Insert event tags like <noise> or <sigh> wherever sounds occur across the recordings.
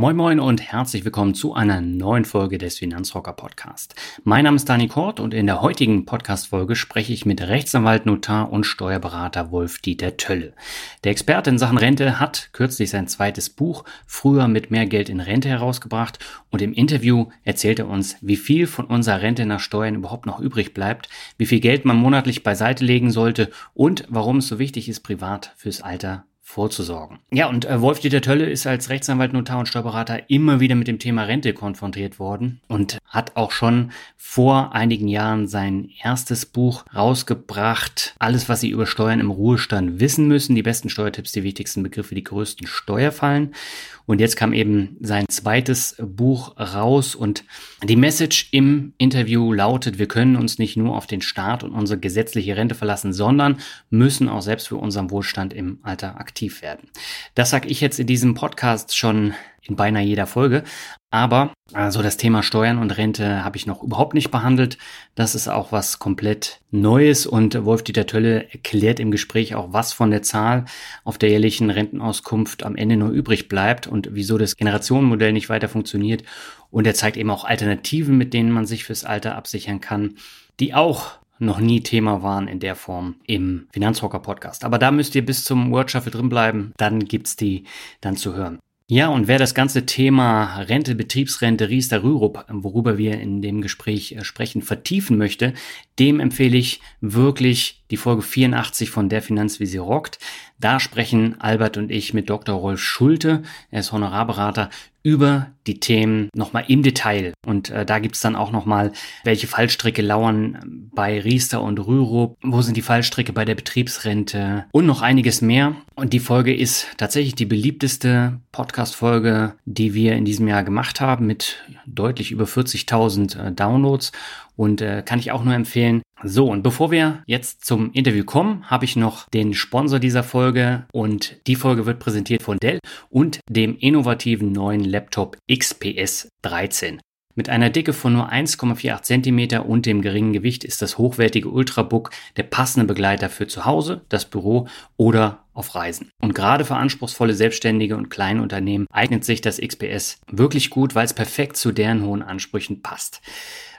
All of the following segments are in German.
Moin Moin und herzlich willkommen zu einer neuen Folge des Finanzrocker Podcast. Mein Name ist Dani Kort und in der heutigen Podcast-Folge spreche ich mit Rechtsanwalt, Notar und Steuerberater Wolf-Dieter Tölle. Der Experte in Sachen Rente hat kürzlich sein zweites Buch Früher mit mehr Geld in Rente herausgebracht und im Interview erzählt er uns, wie viel von unserer Rente nach Steuern überhaupt noch übrig bleibt, wie viel Geld man monatlich beiseite legen sollte und warum es so wichtig ist, privat fürs Alter vorzusorgen. Ja, und äh, Wolf-Dieter Tölle ist als Rechtsanwalt, Notar und Steuerberater immer wieder mit dem Thema Rente konfrontiert worden und hat auch schon vor einigen Jahren sein erstes Buch rausgebracht. Alles, was Sie über Steuern im Ruhestand wissen müssen. Die besten Steuertipps, die wichtigsten Begriffe, die größten Steuerfallen. Und jetzt kam eben sein zweites Buch raus und die Message im Interview lautet, wir können uns nicht nur auf den Staat und unsere gesetzliche Rente verlassen, sondern müssen auch selbst für unseren Wohlstand im Alter aktiv werden. Das sage ich jetzt in diesem Podcast schon in beinahe jeder Folge. Aber also das Thema Steuern und Rente habe ich noch überhaupt nicht behandelt. Das ist auch was komplett Neues und Wolf-Dieter Tölle erklärt im Gespräch auch, was von der Zahl auf der jährlichen Rentenauskunft am Ende nur übrig bleibt und wieso das Generationenmodell nicht weiter funktioniert. Und er zeigt eben auch Alternativen, mit denen man sich fürs Alter absichern kann, die auch noch nie Thema waren in der Form im Finanzrocker Podcast. Aber da müsst ihr bis zum Word Shuffle drin bleiben, dann gibt's die dann zu hören. Ja, und wer das ganze Thema Rente, Betriebsrente, Riester, Rürup, worüber wir in dem Gespräch äh, sprechen, vertiefen möchte, dem empfehle ich wirklich die Folge 84 von Der Finanz, wie sie rockt. Da sprechen Albert und ich mit Dr. Rolf Schulte, er ist Honorarberater, über die Themen nochmal im Detail. Und äh, da gibt's dann auch nochmal, welche Fallstricke lauern bei Riester und Rürup, wo sind die Fallstricke bei der Betriebsrente und noch einiges mehr. Und die Folge ist tatsächlich die beliebteste Podcast-Folge, die wir in diesem Jahr gemacht haben, mit deutlich über 40.000 äh, Downloads. Und äh, kann ich auch nur empfehlen. So, und bevor wir jetzt zum Interview kommen, habe ich noch den Sponsor dieser Folge. Und die Folge wird präsentiert von Dell und dem innovativen neuen Laptop XPS 13. Mit einer Dicke von nur 1,48 cm und dem geringen Gewicht ist das hochwertige Ultrabook der passende Begleiter für zu Hause, das Büro oder auf Reisen. Und gerade für anspruchsvolle Selbstständige und kleine Unternehmen eignet sich das XPS wirklich gut, weil es perfekt zu deren hohen Ansprüchen passt.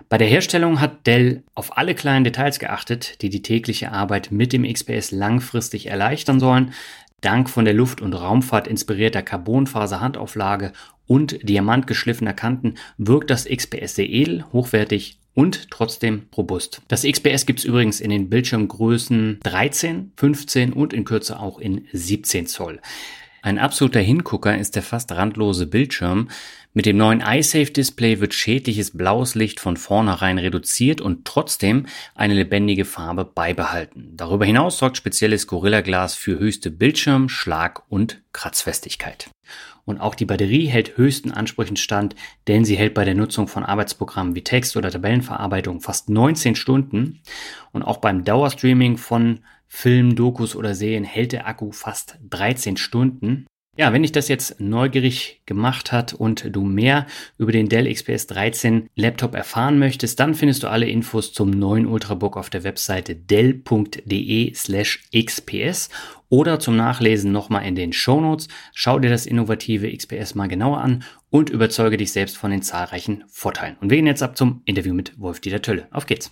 Bei der Herstellung hat Dell auf alle kleinen Details geachtet, die die tägliche Arbeit mit dem XPS langfristig erleichtern sollen. Dank von der Luft- und Raumfahrt inspirierter Carbonfaser-Handauflage und diamantgeschliffener Kanten wirkt das XPS sehr edel, hochwertig und trotzdem robust. Das XPS gibt es übrigens in den Bildschirmgrößen 13, 15 und in Kürze auch in 17 Zoll. Ein absoluter Hingucker ist der fast randlose Bildschirm. Mit dem neuen iSafe Display wird schädliches blaues Licht von vornherein reduziert und trotzdem eine lebendige Farbe beibehalten. Darüber hinaus sorgt spezielles Gorilla Glas für höchste Bildschirm-, Schlag- und Kratzfestigkeit. Und auch die Batterie hält höchsten Ansprüchen stand, denn sie hält bei der Nutzung von Arbeitsprogrammen wie Text- oder Tabellenverarbeitung fast 19 Stunden. Und auch beim Dauerstreaming von Film, Dokus oder Serien hält der Akku fast 13 Stunden. Ja, wenn dich das jetzt neugierig gemacht hat und du mehr über den Dell XPS 13 Laptop erfahren möchtest, dann findest du alle Infos zum neuen Ultrabook auf der Webseite dell.de slash xps oder zum Nachlesen nochmal in den Show Notes. Schau dir das innovative XPS mal genauer an und überzeuge dich selbst von den zahlreichen Vorteilen. Und wir gehen jetzt ab zum Interview mit Wolf-Dieter Tölle. Auf geht's!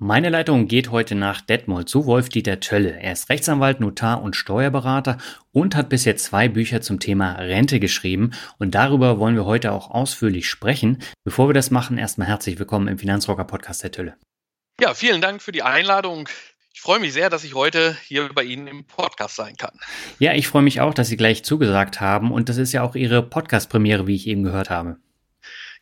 Meine Leitung geht heute nach Detmold zu Wolf-Dieter Tölle. Er ist Rechtsanwalt, Notar und Steuerberater und hat bisher zwei Bücher zum Thema Rente geschrieben. Und darüber wollen wir heute auch ausführlich sprechen. Bevor wir das machen, erstmal herzlich willkommen im Finanzrocker Podcast, Herr Tölle. Ja, vielen Dank für die Einladung. Ich Ich freue mich sehr, dass ich heute hier bei Ihnen im Podcast sein kann. Ja, ich freue mich auch, dass Sie gleich zugesagt haben. Und das ist ja auch Ihre Podcast-Premiere, wie ich eben gehört habe.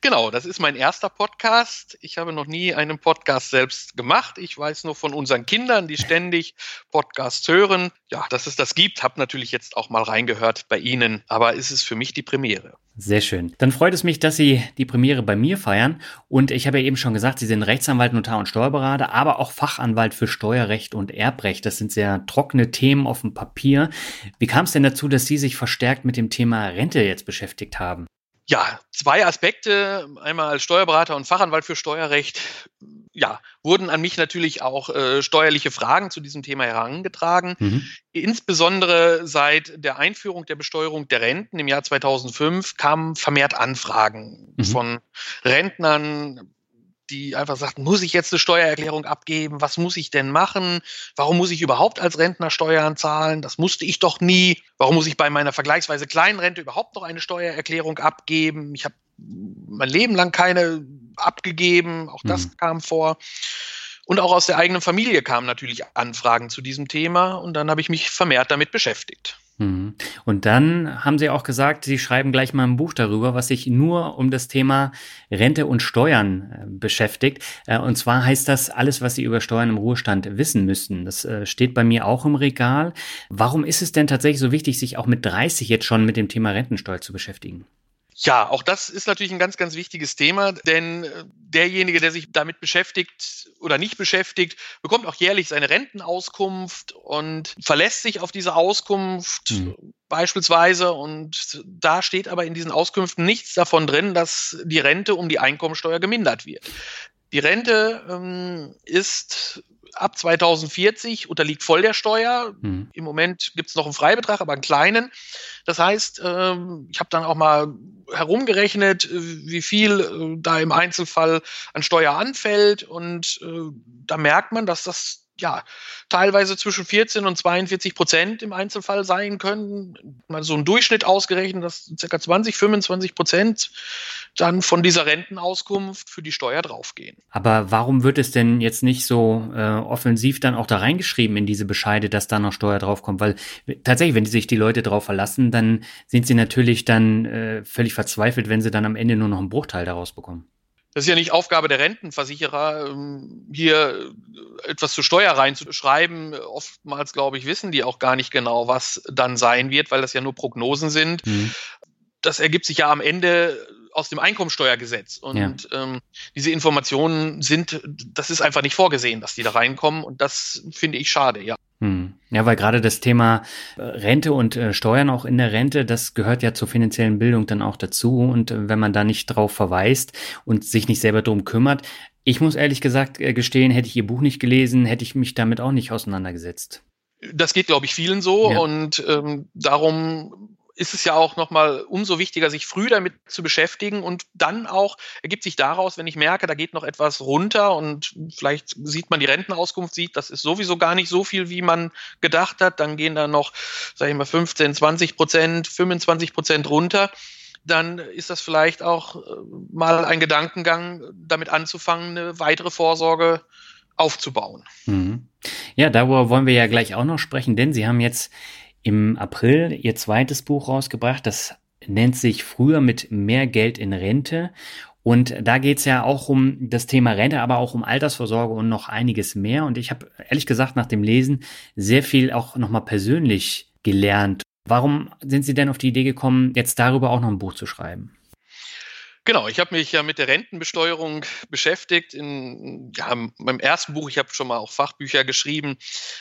Genau, das ist mein erster Podcast. Ich habe noch nie einen Podcast selbst gemacht. Ich weiß nur von unseren Kindern, die ständig Podcasts hören. Ja, dass es das gibt, habe natürlich jetzt auch mal reingehört bei Ihnen, aber es ist für mich die Premiere. Sehr schön. Dann freut es mich, dass Sie die Premiere bei mir feiern. Und ich habe ja eben schon gesagt, Sie sind Rechtsanwalt, Notar und Steuerberater, aber auch Fachanwalt für Steuerrecht und Erbrecht. Das sind sehr trockene Themen auf dem Papier. Wie kam es denn dazu, dass Sie sich verstärkt mit dem Thema Rente jetzt beschäftigt haben? Ja, zwei Aspekte. Einmal als Steuerberater und Fachanwalt für Steuerrecht. Ja, wurden an mich natürlich auch äh, steuerliche Fragen zu diesem Thema herangetragen. Mhm. Insbesondere seit der Einführung der Besteuerung der Renten im Jahr 2005 kamen vermehrt Anfragen mhm. von Rentnern, die einfach sagten, muss ich jetzt eine Steuererklärung abgeben? Was muss ich denn machen? Warum muss ich überhaupt als Rentner Steuern zahlen? Das musste ich doch nie. Warum muss ich bei meiner vergleichsweise kleinen Rente überhaupt noch eine Steuererklärung abgeben? Ich habe mein Leben lang keine abgegeben. Auch das mhm. kam vor. Und auch aus der eigenen Familie kamen natürlich Anfragen zu diesem Thema. Und dann habe ich mich vermehrt damit beschäftigt. Mhm. Und dann haben Sie auch gesagt, Sie schreiben gleich mal ein Buch darüber, was sich nur um das Thema Rente und Steuern äh, beschäftigt. Äh, und zwar heißt das alles, was Sie über Steuern im Ruhestand wissen müssten. Das äh, steht bei mir auch im Regal. Warum ist es denn tatsächlich so wichtig, sich auch mit 30 jetzt schon mit dem Thema Rentensteuer zu beschäftigen? Ja, auch das ist natürlich ein ganz, ganz wichtiges Thema, denn äh, derjenige, der sich damit beschäftigt oder nicht beschäftigt, bekommt auch jährlich seine Rentenauskunft und verlässt sich auf diese Auskunft mhm. beispielsweise. Und da steht aber in diesen Auskünften nichts davon drin, dass die Rente um die Einkommensteuer gemindert wird. Die Rente ähm, ist ab 2040 unterliegt voll der Steuer. Mhm. Im Moment gibt es noch einen Freibetrag, aber einen kleinen. Das heißt, ähm, ich habe dann auch mal herumgerechnet, äh, wie viel äh, da im Einzelfall an Steuer anfällt. Und äh, da merkt man, dass das ja, teilweise zwischen 14 und 42 Prozent im Einzelfall sein können. Mal so ein Durchschnitt ausgerechnet, dass ca. 20, 25 Prozent dann von dieser Rentenauskunft für die Steuer draufgehen. Aber warum wird es denn jetzt nicht so äh, offensiv dann auch da reingeschrieben in diese Bescheide, dass da noch Steuer draufkommt? Weil tatsächlich, wenn sich die Leute darauf verlassen, dann sind sie natürlich dann äh, völlig verzweifelt, wenn sie dann am Ende nur noch einen Bruchteil daraus bekommen. Das ist ja nicht Aufgabe der Rentenversicherer, ähm, hier etwas zur Steuer reinzuschreiben. Oftmals, glaube ich, wissen die auch gar nicht genau, was dann sein wird, weil das ja nur Prognosen sind. Mhm. Das ergibt sich ja am Ende aus dem Einkommensteuergesetz. Und ja. ähm, diese Informationen sind, das ist einfach nicht vorgesehen, dass die da reinkommen. Und das finde ich schade, ja. Hm. Ja, weil gerade das Thema äh, Rente und äh, Steuern auch in der Rente, das gehört ja zur finanziellen Bildung dann auch dazu. Und äh, wenn man da nicht drauf verweist und sich nicht selber drum kümmert, ich muss ehrlich gesagt äh, gestehen, hätte ich Ihr Buch nicht gelesen, hätte ich mich damit auch nicht auseinandergesetzt. Das geht, glaube ich, vielen so. Ja. Und ähm, darum ist es ja auch nochmal umso wichtiger, sich früh damit zu beschäftigen und dann auch ergibt sich daraus, wenn ich merke, da geht noch etwas runter und vielleicht sieht man die Rentenauskunft, sieht, das ist sowieso gar nicht so viel, wie man gedacht hat, dann gehen da noch, sage ich mal, 15, 20 Prozent, 25 Prozent runter dann ist das vielleicht auch äh, mal ein Gedankengang, damit anzufangen, eine weitere Vorsorge aufzubauen. Mhm. Ja, darüber wollen wir ja gleich auch noch sprechen, denn Sie haben jetzt im April ihr zweites Buch rausgebracht. Das nennt sich Früher mit mehr Geld in Rente. Und da geht's ja auch um das Thema Rente, aber auch um Altersvorsorge und noch einiges mehr. Und ich habe ehrlich gesagt nach dem Lesen sehr viel auch nochmal persönlich gelernt. Warum sind Sie denn auf die Idee gekommen, jetzt darüber auch noch ein Buch zu schreiben? Genau, ich habe mich ja mit der Rentenbesteuerung beschäftigt. In ja, meinem ersten Buch, ich habe schon mal auch Fachbücher geschrieben,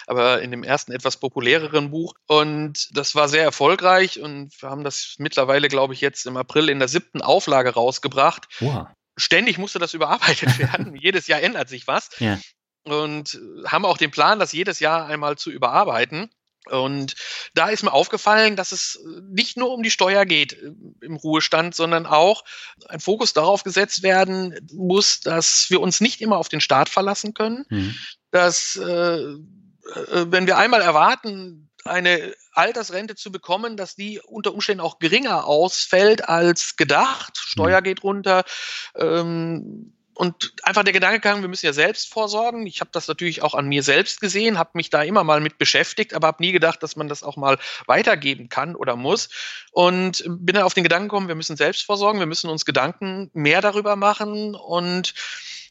aber in dem ersten etwas populäreren Buch. Und das war sehr erfolgreich und wir haben das mittlerweile, glaube ich, jetzt im April in der siebten Auflage rausgebracht. Wow. Ständig musste das <laughs> überarbeitet werden. jedes Jahr ändert sich was. Ja. Und haben auch den Plan, das jedes Jahr einmal zu überarbeiten. Und da ist mir aufgefallen, dass es nicht nur um die Steuer geht äh, im Ruhestand, sondern auch ein Fokus darauf gesetzt werden muss, dass wir uns nicht immer auf den Staat verlassen können, mhm. dass äh, äh, wenn wir einmal erwarten, eine Altersrente zu bekommen, dass die unter Umständen auch geringer ausfällt als gedacht. Steuer mhm. geht runter. Ähm, Und einfach der Gedanke kam, wir müssen ja selbst vorsorgen. Ich habe das natürlich auch an mir selbst gesehen, habe mich da immer mal mit beschäftigt, aber habe nie gedacht, dass man das auch mal weitergeben kann oder muss. Und bin dann auf den Gedanken gekommen, wir müssen selbst vorsorgen, wir müssen uns Gedanken mehr darüber machen und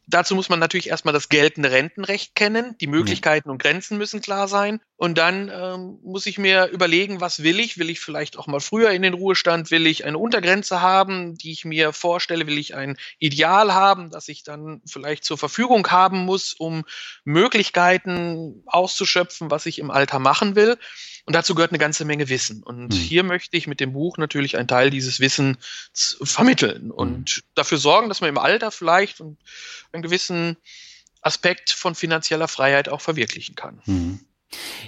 Dazu muss man natürlich erstmal das geltende Rentenrecht kennen. Die Möglichkeiten und Grenzen müssen klar sein. Und dann ähm, muss ich mir überlegen, was will ich? Will ich vielleicht auch mal früher in den Ruhestand? Will ich eine Untergrenze haben, die ich mir vorstelle? Will ich ein Ideal haben, das ich dann vielleicht zur Verfügung haben muss, um Möglichkeiten auszuschöpfen, was ich im Alter machen will? Und dazu gehört eine ganze Menge Wissen. Und mhm. hier möchte ich mit dem Buch natürlich einen Teil dieses Wissens vermitteln und mhm. dafür sorgen, dass man im Alter vielleicht einen gewissen Aspekt von finanzieller Freiheit auch verwirklichen kann. Mhm.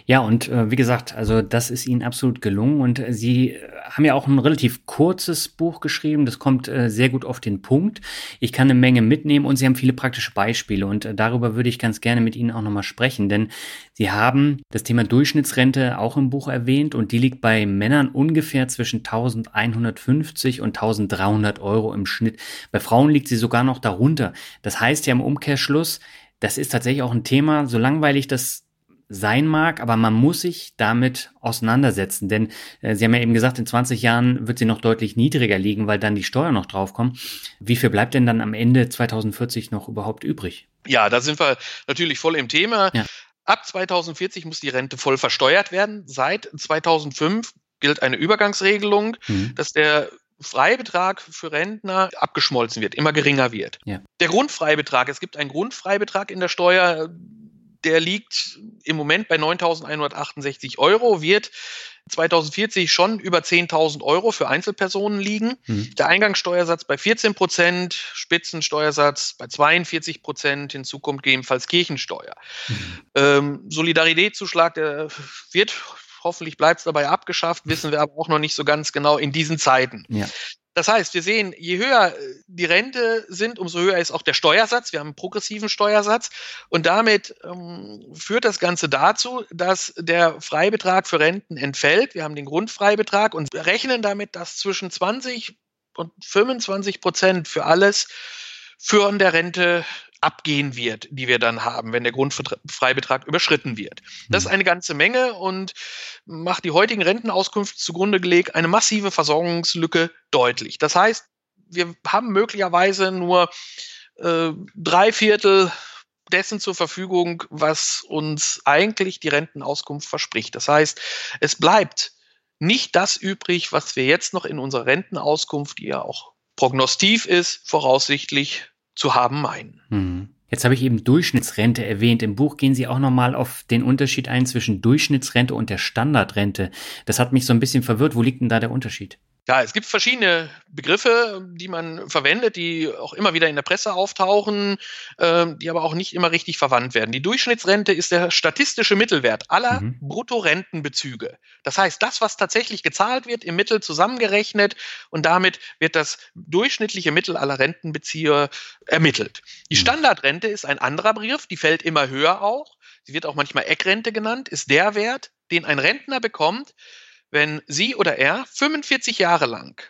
Ja, und äh, wie gesagt, also das ist Ihnen absolut gelungen und äh, Sie äh, haben ja auch ein relativ kurzes Buch geschrieben. Das kommt äh, sehr gut auf den Punkt. Ich kann eine Menge mitnehmen und Sie haben viele praktische Beispiele und äh, darüber würde ich ganz gerne mit Ihnen auch nochmal sprechen, denn Sie haben das Thema Durchschnittsrente auch im Buch erwähnt und die liegt bei Männern ungefähr zwischen 1150 und 1300 Euro im Schnitt. Bei Frauen liegt sie sogar noch darunter. Das heißt ja im Umkehrschluss, das ist tatsächlich auch ein Thema, so langweilig das sein mag, aber man muss sich damit auseinandersetzen. Denn äh, Sie haben ja eben gesagt, in 20 Jahren wird sie noch deutlich niedriger liegen, weil dann die Steuern noch draufkommen. Wie viel bleibt denn dann am Ende 2040 noch überhaupt übrig? Ja, da sind wir natürlich voll im Thema. Ja. Ab 2040 muss die Rente voll versteuert werden. Seit 2005 gilt eine Übergangsregelung, mhm. dass der Freibetrag für Rentner abgeschmolzen wird, immer geringer wird. Ja. Der Grundfreibetrag, es gibt einen Grundfreibetrag in der Steuer, der liegt im Moment bei 9.168 Euro, wird 2040 schon über 10.000 Euro für Einzelpersonen liegen. Mhm. Der Eingangssteuersatz bei 14 Prozent, Spitzensteuersatz bei 42 Prozent, hinzu kommt gegebenenfalls Kirchensteuer. Mhm. Ähm, Solidaritätszuschlag, der wird hoffentlich bleibt es dabei abgeschafft, wissen wir aber auch noch nicht so ganz genau in diesen Zeiten. Ja. Das heißt, wir sehen, je höher äh, die Rente sind, umso höher ist auch der Steuersatz. Wir haben einen progressiven Steuersatz. Und damit ähm, führt das Ganze dazu, dass der Freibetrag für Renten entfällt. Wir haben den Grundfreibetrag und rechnen damit, dass zwischen 20 und 25 Prozent für alles für der Rente abgehen wird, die wir dann haben, wenn der Grundfreibetrag überschritten wird. Das ist mhm. eine ganze Menge und macht die heutigen Rentenauskünfte zugrunde gelegt eine massive Versorgungslücke deutlich. Das heißt, wir haben möglicherweise nur äh, drei Viertel dessen zur Verfügung, was uns eigentlich die Rentenauskunft verspricht. Das heißt, es bleibt nicht das übrig, was wir jetzt noch in unserer Rentenauskunft, die ja auch prognostiv ist, voraussichtlich zu haben meinen. Hm. Jetzt habe ich eben Durchschnittsrente erwähnt. Im Buch gehen Sie auch nochmal auf den Unterschied ein zwischen Durchschnittsrente und der Standardrente. Das hat mich so ein bisschen verwirrt. Wo liegt denn da der Unterschied? Ja, es gibt verschiedene Begriffe, die man verwendet, die auch immer wieder in der Presse auftauchen, äh, die aber auch nicht immer richtig verwandt werden. Die Durchschnittsrente ist der statistische Mittelwert aller mhm. Bruttorentenbezüge. Das heißt, das, was tatsächlich gezahlt wird, im Mittel zusammengerechnet und damit wird das durchschnittliche Mittel aller Rentenbezieher ermittelt. Die mhm. Standardrente ist ein anderer Begriff, die fällt immer höher auch. Sie wird auch manchmal Eckrente genannt, ist der Wert, den ein Rentner bekommt, wenn sie oder er 45 Jahre lang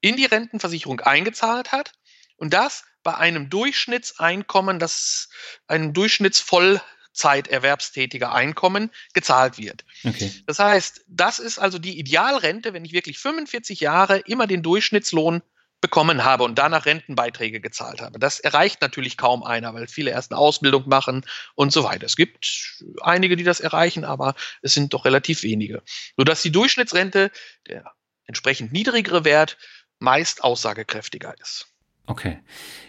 in die Rentenversicherung eingezahlt hat und das bei einem Durchschnittseinkommen, das einem Durchschnittsvollzeiterwerbstätiger Einkommen gezahlt wird. Okay. Das heißt, das ist also die Idealrente, wenn ich wirklich 45 Jahre immer den Durchschnittslohn bekommen habe und danach Rentenbeiträge gezahlt habe. Das erreicht natürlich kaum einer, weil viele erst eine Ausbildung machen und so weiter. Es gibt einige, die das erreichen, aber es sind doch relativ wenige. Sodass die Durchschnittsrente, der entsprechend niedrigere Wert, meist aussagekräftiger ist. Okay.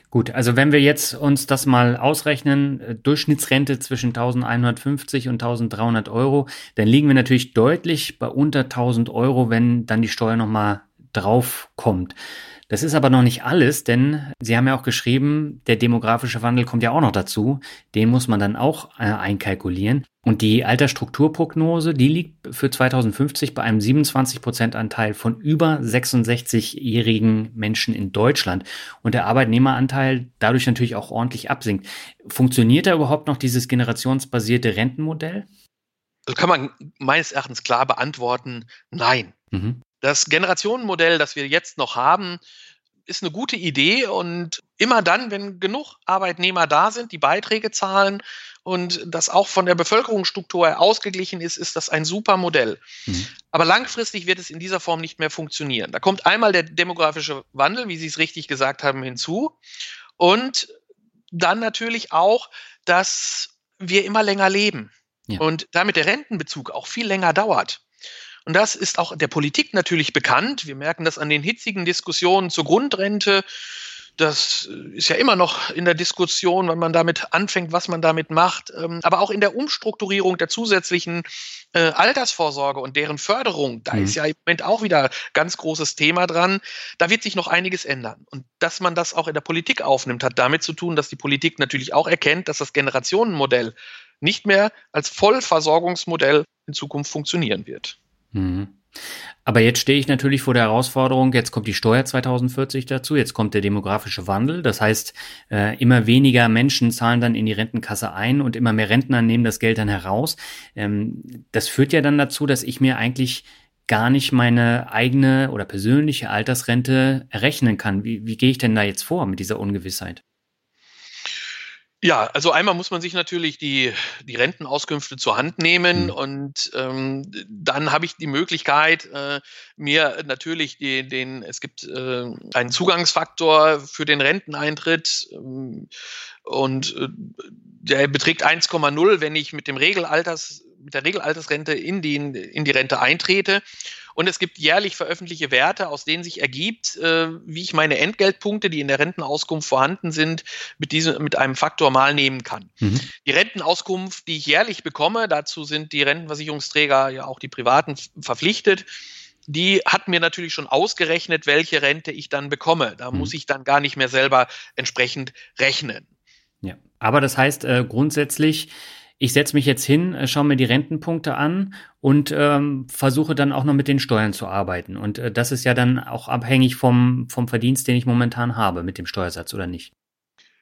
Gut, also wenn wir jetzt uns das mal ausrechnen, äh, Durchschnittsrente zwischen 1150 und 1300 Euro, dann liegen wir natürlich deutlich bei unter 1000 Euro, wenn dann die Steuer nochmal drauf kommt. Das ist aber noch nicht alles, denn Sie haben ja auch geschrieben, der demografische Wandel kommt ja auch noch dazu. Den muss man dann auch äh, einkalkulieren. Und die Altersstrukturprognose, die liegt für 2050 bei einem 27-Prozent-Anteil von über 66-jährigen Menschen in Deutschland. Und der Arbeitnehmeranteil dadurch natürlich auch ordentlich absinkt. Funktioniert da überhaupt noch dieses generationsbasierte Rentenmodell? Also kann man meines Erachtens klar beantworten, nein. Mhm. Das Generationenmodell, das wir jetzt noch haben, ist eine gute Idee und immer dann, wenn genug Arbeitnehmer da sind, die Beiträge zahlen und das auch von der Bevölkerungsstruktur her ausgeglichen ist, ist das ein super Modell. Mhm. Aber langfristig wird es in dieser Form nicht mehr funktionieren. Da kommt einmal der demografische Wandel, wie Sie es richtig gesagt haben, hinzu und dann natürlich auch, dass wir immer länger leben ja. und damit der Rentenbezug auch viel länger dauert. Und das ist auch der Politik natürlich bekannt. Wir merken das an den hitzigen Diskussionen zur Grundrente. Das ist ja immer noch in der Diskussion, wenn man damit anfängt, was man damit macht. Ähm, aber auch in der Umstrukturierung der zusätzlichen äh, Altersvorsorge und deren Förderung, da mhm. ist ja im Moment auch wieder ganz großes Thema dran. Da wird sich noch einiges ändern. Und dass man das auch in der Politik aufnimmt, hat damit zu tun, dass die Politik natürlich auch erkennt, dass das Generationenmodell nicht mehr als Vollversorgungsmodell in Zukunft funktionieren wird. Mhm. Aber jetzt stehe ich natürlich vor der Herausforderung, jetzt kommt die Steuer 2040 dazu, jetzt kommt der demografische Wandel. Das heißt, äh, immer weniger Menschen zahlen dann in die Rentenkasse ein und immer mehr Rentner nehmen das Geld dann heraus. Ähm, das führt ja dann dazu, dass ich mir eigentlich gar nicht meine eigene oder persönliche Altersrente errechnen kann. Wie, wie gehe ich denn da jetzt vor mit dieser Ungewissheit? Ja, also einmal muss man sich natürlich die, die Rentenauskünfte zur Hand nehmen mhm. und ähm, dann habe ich die Möglichkeit, äh, mir natürlich den, den es gibt äh, einen Zugangsfaktor für den Renteneintritt ähm, und äh, der beträgt 1,0, wenn ich mit dem Regelalters, mit der Regelaltersrente in die, in die Rente eintrete. Und es gibt jährlich veröffentlichte Werte, aus denen sich ergibt, äh, wie ich meine Entgeltpunkte, die in der Rentenauskunft vorhanden sind, mit, diesem, mit einem Faktor mal nehmen kann. Mhm. Die Rentenauskunft, die ich jährlich bekomme, dazu sind die Rentenversicherungsträger ja auch die Privaten verpflichtet, die hat mir natürlich schon ausgerechnet, welche Rente ich dann bekomme. Da mhm. muss ich dann gar nicht mehr selber entsprechend rechnen. Ja, aber das heißt äh, grundsätzlich, ich setze mich jetzt hin, äh, schaue mir die Rentenpunkte an und ähm, versuche dann auch noch mit den Steuern zu arbeiten. Und äh, das ist ja dann auch abhängig vom, vom Verdienst, den ich momentan habe mit dem Steuersatz oder nicht.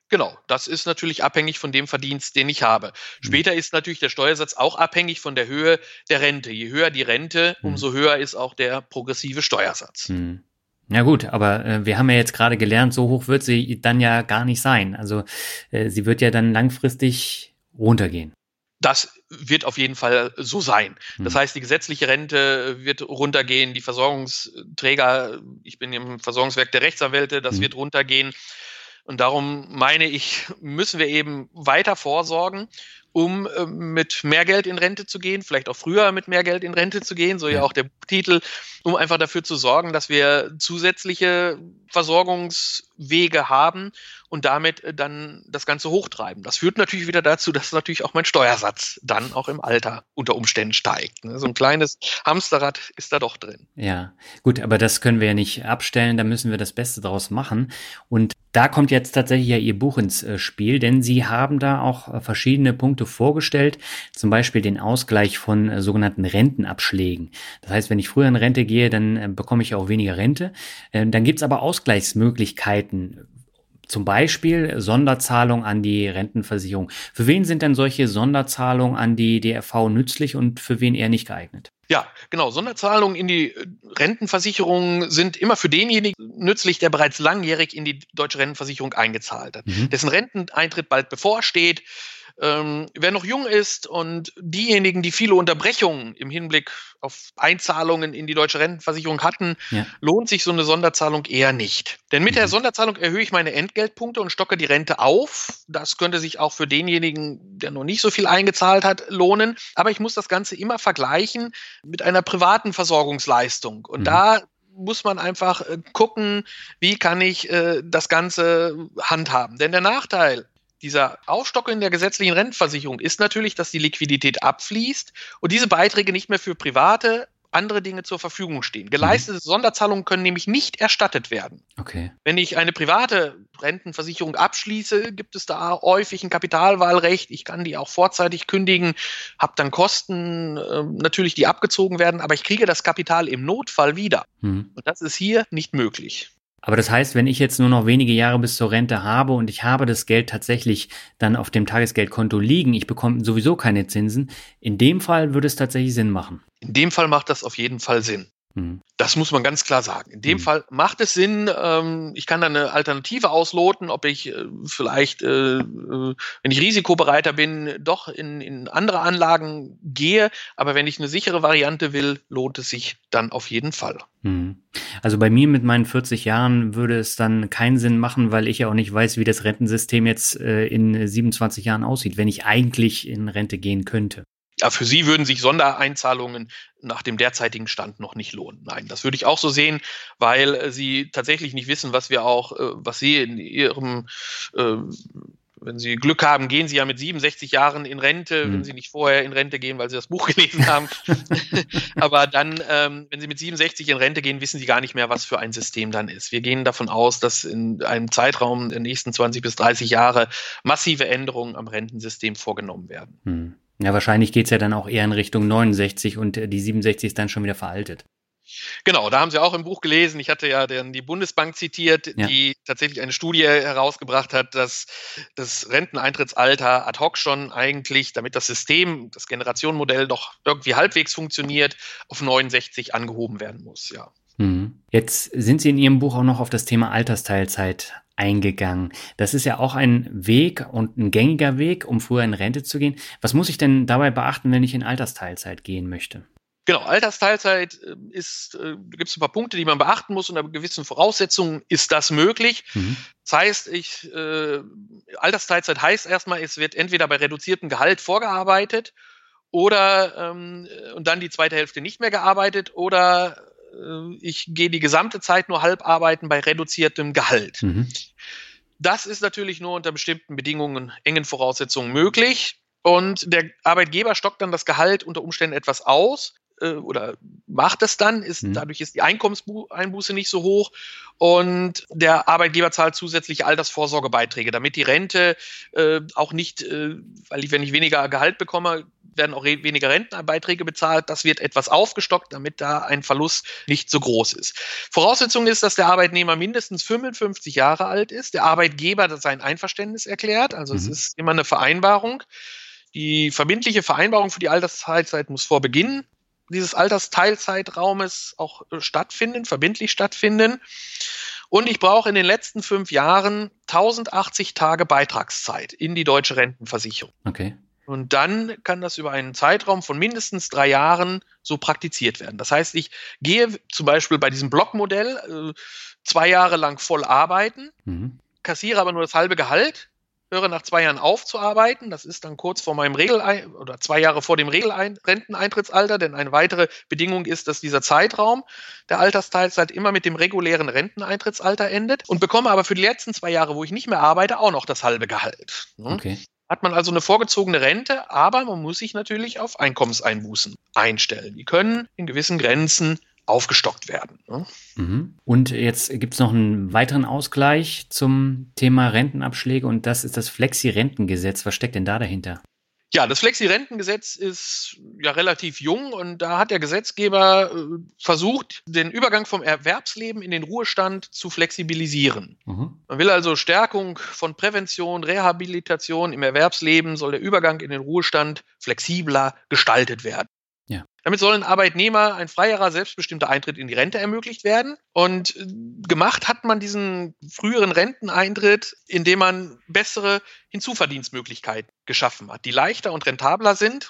Genau, das ist natürlich abhängig von dem Verdienst, den ich habe. Hm. Später ist natürlich der Steuersatz auch abhängig von der Höhe der Rente. Je höher die Rente, hm. umso höher ist auch der progressive Steuersatz. Hm. Ja gut, aber äh, wir haben ja jetzt gerade gelernt, so hoch wird sie dann ja gar nicht sein. Also äh, sie wird ja dann langfristig runtergehen. Das wird auf jeden Fall so sein. Das hm. heißt, die gesetzliche Rente wird runtergehen, die Versorgungsträger, ich bin im Versorgungswerk der Rechtsanwälte, das mhm. wird runtergehen. Und darum meine ich, müssen wir eben weiter vorsorgen, um äh, mit mehr Geld in Rente zu gehen, vielleicht auch früher mit mehr Geld in Rente zu gehen, so ja auch der Titel, um einfach dafür zu sorgen, dass wir zusätzliche Versorgungswege haben und damit äh, dann das Ganze hochtreiben. Das führt natürlich wieder dazu, dass natürlich auch mein Steuersatz dann auch im Alter unter Umständen steigt. Ne? So ein kleines Hamsterrad ist da doch drin. Ja, gut, aber das können wir ja nicht abstellen, da müssen wir das Beste daraus machen. Und da kommt jetzt tatsächlich ja Ihr Buch ins äh, Spiel, denn Sie haben da auch äh, verschiedene Punkte vorgestellt, zum Beispiel den Ausgleich von sogenannten Rentenabschlägen. Das heißt, wenn ich früher in Rente gehe, dann bekomme ich auch weniger Rente. Dann gibt es aber Ausgleichsmöglichkeiten zum Beispiel Sonderzahlung an die Rentenversicherung. Für wen sind denn solche Sonderzahlungen an die DRV nützlich und für wen eher nicht geeignet? Ja, genau. Sonderzahlungen in die Rentenversicherung sind immer für denjenigen nützlich, der bereits langjährig in die deutsche Rentenversicherung eingezahlt hat, mhm. dessen Renteneintritt bald bevorsteht ähm, wer noch jung ist und diejenigen, die viele Unterbrechungen im Hinblick auf Einzahlungen in die deutsche Rentenversicherung hatten, ja. lohnt sich so eine Sonderzahlung eher nicht. Denn mit mhm. der Sonderzahlung erhöhe ich meine Entgeltpunkte und stocke die Rente auf. Das könnte sich auch für denjenigen, der noch nicht so viel eingezahlt hat, lohnen. Aber ich muss das Ganze immer vergleichen mit einer privaten Versorgungsleistung. Und mhm. da muss man einfach äh, gucken, wie kann ich äh, das Ganze handhaben. Denn der Nachteil dieser Aufstockung der gesetzlichen Rentenversicherung ist natürlich, dass die Liquidität abfließt und diese Beiträge nicht mehr für private andere Dinge zur Verfügung stehen. Geleistete mhm. Sonderzahlungen können nämlich nicht erstattet werden. Okay. Wenn ich eine private Rentenversicherung abschließe, gibt es da häufig ein Kapitalwahlrecht. Ich kann die auch vorzeitig kündigen, habe dann Kosten äh, natürlich, die abgezogen werden, aber ich kriege das Kapital im Notfall wieder. Mhm. Und das ist hier nicht möglich. Aber das heißt, wenn ich jetzt nur noch wenige Jahre bis zur Rente habe und ich habe das Geld tatsächlich dann auf dem Tagesgeldkonto liegen, ich bekomme sowieso keine Zinsen, in dem Fall würde es tatsächlich Sinn machen. In dem Fall macht das auf jeden Fall Sinn. Mhm. Das muss man ganz klar sagen. In dem mhm. Fall macht es Sinn, ähm, ich kann da eine Alternative ausloten, ob ich äh, vielleicht, äh, äh, wenn ich risikobereiter bin, doch in, in andere Anlagen gehe. Aber wenn ich eine sichere Variante will, lohnt es sich dann auf jeden Fall. Mhm. Also bei mir mit meinen 40 Jahren würde es dann keinen Sinn machen, weil ich ja auch nicht weiß, wie das Rentensystem jetzt äh, in 27 Jahren aussieht, wenn ich eigentlich in Rente gehen könnte ja, für Sie würden sich Sondereinzahlungen nach dem derzeitigen Stand noch nicht lohnen. Nein, das würde ich auch so sehen, weil äh, Sie tatsächlich nicht wissen, was wir auch, äh, was Sie in Ihrem äh, wenn Sie Glück haben, gehen Sie ja mit 67 Jahren in Rente, mhm. wenn Sie nicht vorher in Rente gehen, weil Sie das Buch <laughs> gelesen haben. <laughs> Aber dann, ähm, wenn Sie mit 67 in Rente gehen, wissen Sie gar nicht mehr, was für ein System dann ist. Wir gehen davon aus, dass in einem Zeitraum der nächsten 20 bis 30 Jahre massive Änderungen am Rentensystem vorgenommen werden. Mhm. Ja, wahrscheinlich geht's ja dann auch eher in Richtung 69 und die 67 ist dann schon wieder veraltet. Genau, da haben Sie auch im Buch gelesen. Ich hatte ja dann die Bundesbank zitiert, ja. die tatsächlich eine Studie herausgebracht hat, dass das Renteneintrittsalter ad hoc schon eigentlich, damit das System, das Generationenmodell doch irgendwie halbwegs funktioniert, auf 69 angehoben werden muss. Ja. Mhm. Jetzt sind Sie in Ihrem Buch auch noch auf das Thema Altersteilzeit eingegangen. Das ist ja auch ein Weg und ein gängiger Weg, um früher in Rente zu gehen. Was muss ich denn dabei beachten, wenn ich in Altersteilzeit gehen möchte? Genau, Altersteilzeit äh, ist, äh, gibt es ein paar Punkte, die man beachten muss. Unter gewissen Voraussetzungen ist das möglich. Mhm. Das heißt, ich, äh, Altersteilzeit heißt erstmal, es wird entweder bei reduziertem Gehalt vorgearbeitet oder ähm, und dann die zweite Hälfte nicht mehr gearbeitet oder äh, ich gehe die gesamte Zeit nur halb arbeiten bei reduziertem Gehalt. Mhm. Das ist natürlich nur unter bestimmten Bedingungen, engen Voraussetzungen möglich. Und der Arbeitgeber stockt dann das Gehalt unter Umständen etwas aus äh, oder macht es dann, ist, mhm. dadurch ist die Einkommenseinbuße nicht so hoch und der Arbeitgeber zahlt zusätzliche Altersvorsorgebeiträge, damit die Rente äh, auch nicht, äh, weil ich, wenn ich weniger Gehalt bekomme, werden auch weniger Rentenbeiträge bezahlt. Das wird etwas aufgestockt, damit da ein Verlust nicht so groß ist. Voraussetzung ist, dass der Arbeitnehmer mindestens 55 Jahre alt ist, der Arbeitgeber sein Einverständnis erklärt. Also mhm. es ist immer eine Vereinbarung. Die verbindliche Vereinbarung für die Altersteilzeit muss vor Beginn dieses Altersteilzeitraumes auch äh, stattfinden, verbindlich stattfinden. Und ich brauche in den letzten fünf Jahren 1080 Tage Beitragszeit in die deutsche Rentenversicherung. Okay. Und dann kann das über einen Zeitraum von mindestens drei Jahren so praktiziert werden. Das heißt, ich gehe zum Beispiel bei diesem Blockmodell äh, zwei Jahre lang voll arbeiten, mhm. kassiere aber nur das halbe Gehalt, höre nach zwei Jahren auf zu arbeiten. Das ist dann kurz vor meinem Regel oder zwei Jahre vor dem Regelrenteneintrittsalter, denn eine weitere Bedingung ist, dass dieser Zeitraum der Altersteilzeit immer mit dem regulären Renteneintrittsalter endet und bekomme aber für die letzten zwei Jahre, wo ich nicht mehr arbeite, auch noch das halbe Gehalt. Ne? Okay hat man also eine vorgezogene Rente, aber man muss sich natürlich auf Einkommenseinbußen einstellen. Die können in gewissen Grenzen aufgestockt werden. Ne? Mhm. Und jetzt gibt es noch einen weiteren Ausgleich zum Thema Rentenabschläge und das ist das Flexi-Rentengesetz. Was steckt denn da dahinter? Ja, das Flexi-Rentengesetz ist ja relativ jung und da hat der Gesetzgeber äh, versucht, den Übergang vom Erwerbsleben in den Ruhestand zu flexibilisieren. Mhm. Man will also Stärkung von Prävention, Rehabilitation im Erwerbsleben, soll der Übergang in den Ruhestand flexibler gestaltet werden. Damit sollen Arbeitnehmer ein freierer, selbstbestimmter Eintritt in die Rente ermöglicht werden. Und äh, gemacht hat man diesen früheren Renteneintritt, indem man bessere Hinzuverdienstmöglichkeiten geschaffen hat, die leichter und rentabler sind.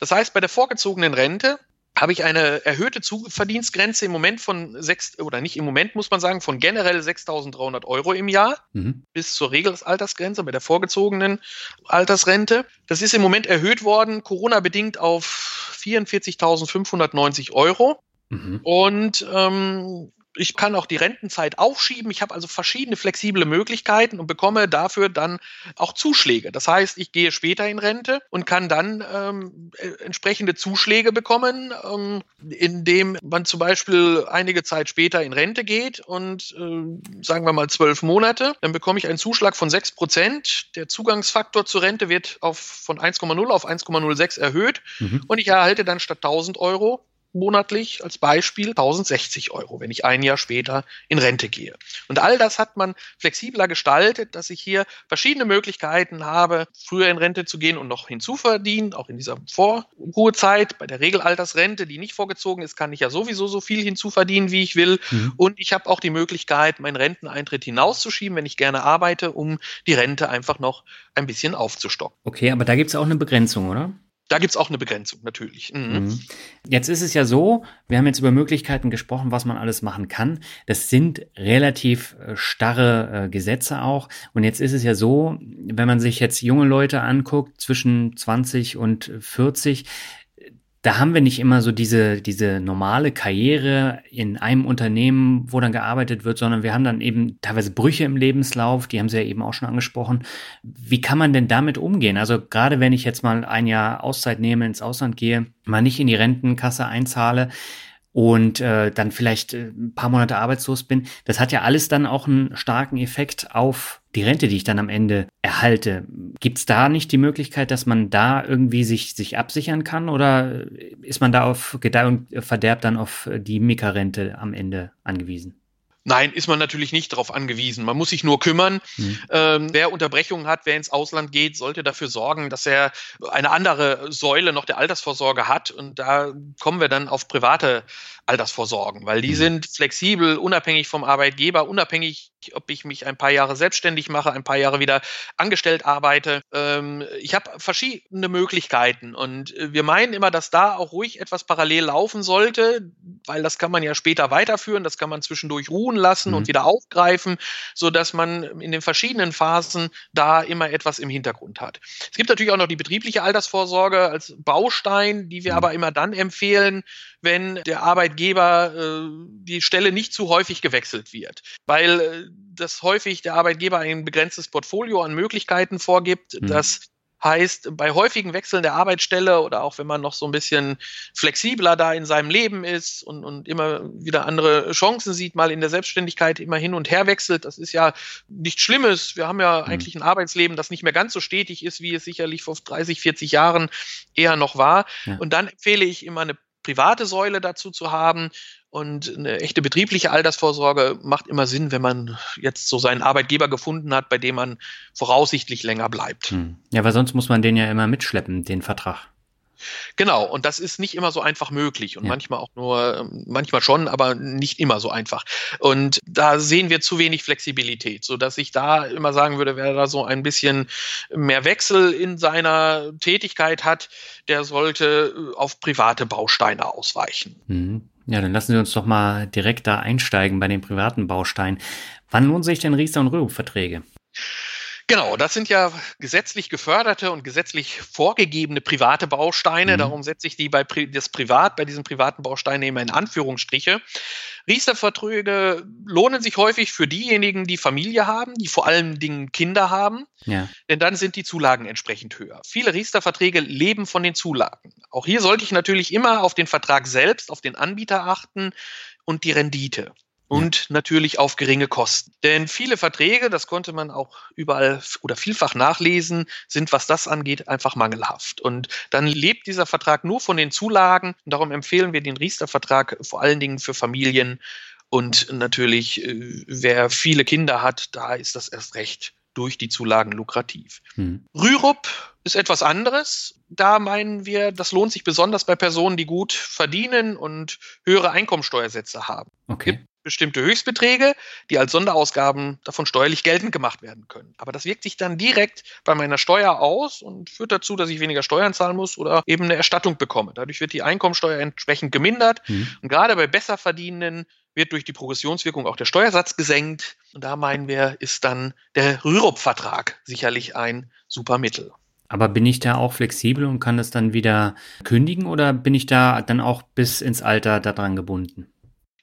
Das heißt, bei der vorgezogenen Rente habe ich eine erhöhte Zuverdienstgrenze im Moment von sechs, oder nicht im Moment muss man sagen, von generell 6.300 Euro im Jahr mhm. bis zur Regelaltersgrenze bei der vorgezogenen Altersrente. Das ist im Moment erhöht worden, Corona-bedingt auf 44.590 Euro. Mhm. Und ähm, ich kann auch die Rentenzeit aufschieben. Ich habe also verschiedene flexible Möglichkeiten und bekomme dafür dann auch Zuschläge. Das heißt, ich gehe später in Rente und kann dann ähm, äh, entsprechende Zuschläge bekommen, ähm, indem man zum Beispiel einige Zeit später in Rente geht und äh, sagen wir mal zwölf Monate, dann bekomme ich einen Zuschlag von sechs Prozent. Der Zugangsfaktor zur Rente wird auf, von 1,0 auf 1,06 erhöht mhm. und ich erhalte dann statt 1000 Euro monatlich als Beispiel 1060 Euro, wenn ich ein Jahr später in Rente gehe. Und all das hat man flexibler gestaltet, dass ich hier verschiedene Möglichkeiten habe, früher in Rente zu gehen und noch hinzuverdienen, auch in dieser Vorruhezeit. Bei der Regelaltersrente, die nicht vorgezogen ist, kann ich ja sowieso so viel hinzuverdienen, wie ich will. Mhm. Und ich habe auch die Möglichkeit, meinen Renteneintritt hinauszuschieben, wenn ich gerne arbeite, um die Rente einfach noch ein bisschen aufzustocken. Okay, aber da gibt es auch eine Begrenzung, oder? Da gibt es auch eine Begrenzung, natürlich. Mhm. mhm. Jetzt ist es ja so, wir haben jetzt über Möglichkeiten gesprochen, was man alles machen kann. Das sind relativ äh, starre äh, Gesetze auch. Und jetzt ist es ja so, wenn man sich jetzt junge Leute anguckt, zwischen 20 und 40, da haben wir nicht immer so diese, diese normale Karriere in einem Unternehmen, wo dann gearbeitet wird, sondern wir haben dann eben teilweise Brüche im Lebenslauf, die haben Sie ja eben auch schon angesprochen. Wie kann man denn damit umgehen? Also gerade wenn ich jetzt mal ein Jahr Auszeit nehme, ins Ausland gehe, mal nicht in die Rentenkasse einzahle, und äh, dann vielleicht äh, ein paar Monate arbeitslos bin, das hat ja alles dann auch einen starken Effekt auf die Rente, die ich dann am Ende erhalte. Gibt es da nicht die Möglichkeit, dass man da irgendwie sich, sich absichern kann oder ist man da auf Gedeih und Verderb dann auf die Mika-Rente am Ende angewiesen? Nein, ist man natürlich nicht darauf angewiesen. Man muss sich nur kümmern. Mhm. Ähm, wer Unterbrechungen hat, wer ins Ausland geht, sollte dafür sorgen, dass er eine andere Säule noch der Altersvorsorge hat. Und da kommen wir dann auf private Altersvorsorgen, weil die mhm. sind flexibel, unabhängig vom Arbeitgeber, unabhängig, ob ich mich ein paar Jahre selbstständig mache, ein paar Jahre wieder angestellt arbeite. Ähm, ich habe verschiedene Möglichkeiten und äh, wir meinen immer, dass da auch ruhig etwas parallel laufen sollte, weil das kann man ja später weiterführen, das kann man zwischendurch ruhen lassen mhm. und wieder aufgreifen, so dass man in den verschiedenen Phasen da immer etwas im Hintergrund hat. Es gibt natürlich auch noch die betriebliche Altersvorsorge als Baustein, die wir mhm. aber immer dann empfehlen, wenn der Arbeitgeber äh, die Stelle nicht zu häufig gewechselt wird, weil äh, das häufig der Arbeitgeber ein begrenztes Portfolio an Möglichkeiten vorgibt, mhm. das Heißt, bei häufigen Wechseln der Arbeitsstelle oder auch wenn man noch so ein bisschen flexibler da in seinem Leben ist und, und immer wieder andere Chancen sieht, mal in der Selbstständigkeit immer hin und her wechselt, das ist ja nichts Schlimmes. Wir haben ja mhm. eigentlich ein Arbeitsleben, das nicht mehr ganz so stetig ist, wie es sicherlich vor 30, 40 Jahren eher noch war. Ja. Und dann empfehle ich immer eine private Säule dazu zu haben. Und eine echte betriebliche Altersvorsorge macht immer Sinn, wenn man jetzt so seinen Arbeitgeber gefunden hat, bei dem man voraussichtlich länger bleibt. Hm. Ja, weil sonst muss man den ja immer mitschleppen, den Vertrag. Genau, und das ist nicht immer so einfach möglich und ja. manchmal auch nur, ähm, manchmal schon, aber nicht immer so einfach. Und da sehen wir zu wenig Flexibilität, sodass ich da immer sagen würde, wer da so ein bisschen mehr Wechsel in seiner Tätigkeit hat, der sollte äh, auf private Bausteine ausweichen. Mhm. Ja, dann lassen Sie uns doch mal direkt da einsteigen bei den privaten Bausteinen. Wann lohnen sich denn Riester- und Rürup-Verträge? Genau, das sind ja gesetzlich geförderte und gesetzlich vorgegebene private Bausteine. Mhm. Darum setze ich die bei das Privat, bei diesen privaten Bausteinen immer in Anführungsstriche. Riester-Verträge lohnen sich häufig für diejenigen, die Familie haben, die vor allen Dingen Kinder haben. Ja. Denn dann sind die Zulagen entsprechend höher. Viele Riester-Verträge leben von den Zulagen. Auch hier sollte ich natürlich immer auf den Vertrag selbst, auf den Anbieter achten und die Rendite und natürlich auf geringe Kosten. Denn viele Verträge, das konnte man auch überall oder vielfach nachlesen, sind, was das angeht, einfach mangelhaft. Und dann lebt dieser Vertrag nur von den Zulagen. Und darum empfehlen wir den Riester-Vertrag vor allen Dingen für Familien. Und natürlich, äh, wer viele Kinder hat, da ist das erst recht durch die Zulagen lukrativ. Hm. Rürup ist etwas anderes. Da meinen wir, das lohnt sich besonders bei Personen, die gut verdienen und höhere Einkommensteuersätze haben. Okay. Bestimmte Höchstbeträge, die als Sonderausgaben davon steuerlich geltend gemacht werden können. Aber das wirkt sich dann direkt bei meiner Steuer aus und führt dazu, dass ich weniger Steuern zahlen muss oder eben eine Erstattung bekomme. Dadurch wird die Einkommensteuer entsprechend gemindert. Mhm. Und gerade bei Besserverdienenden wird durch die Progressionswirkung auch der Steuersatz gesenkt. Und da meinen wir, ist dann der Rürup-Vertrag sicherlich ein super Mittel. Aber bin ich da auch flexibel und kann das dann wieder kündigen oder bin ich da dann auch bis ins Alter daran gebunden?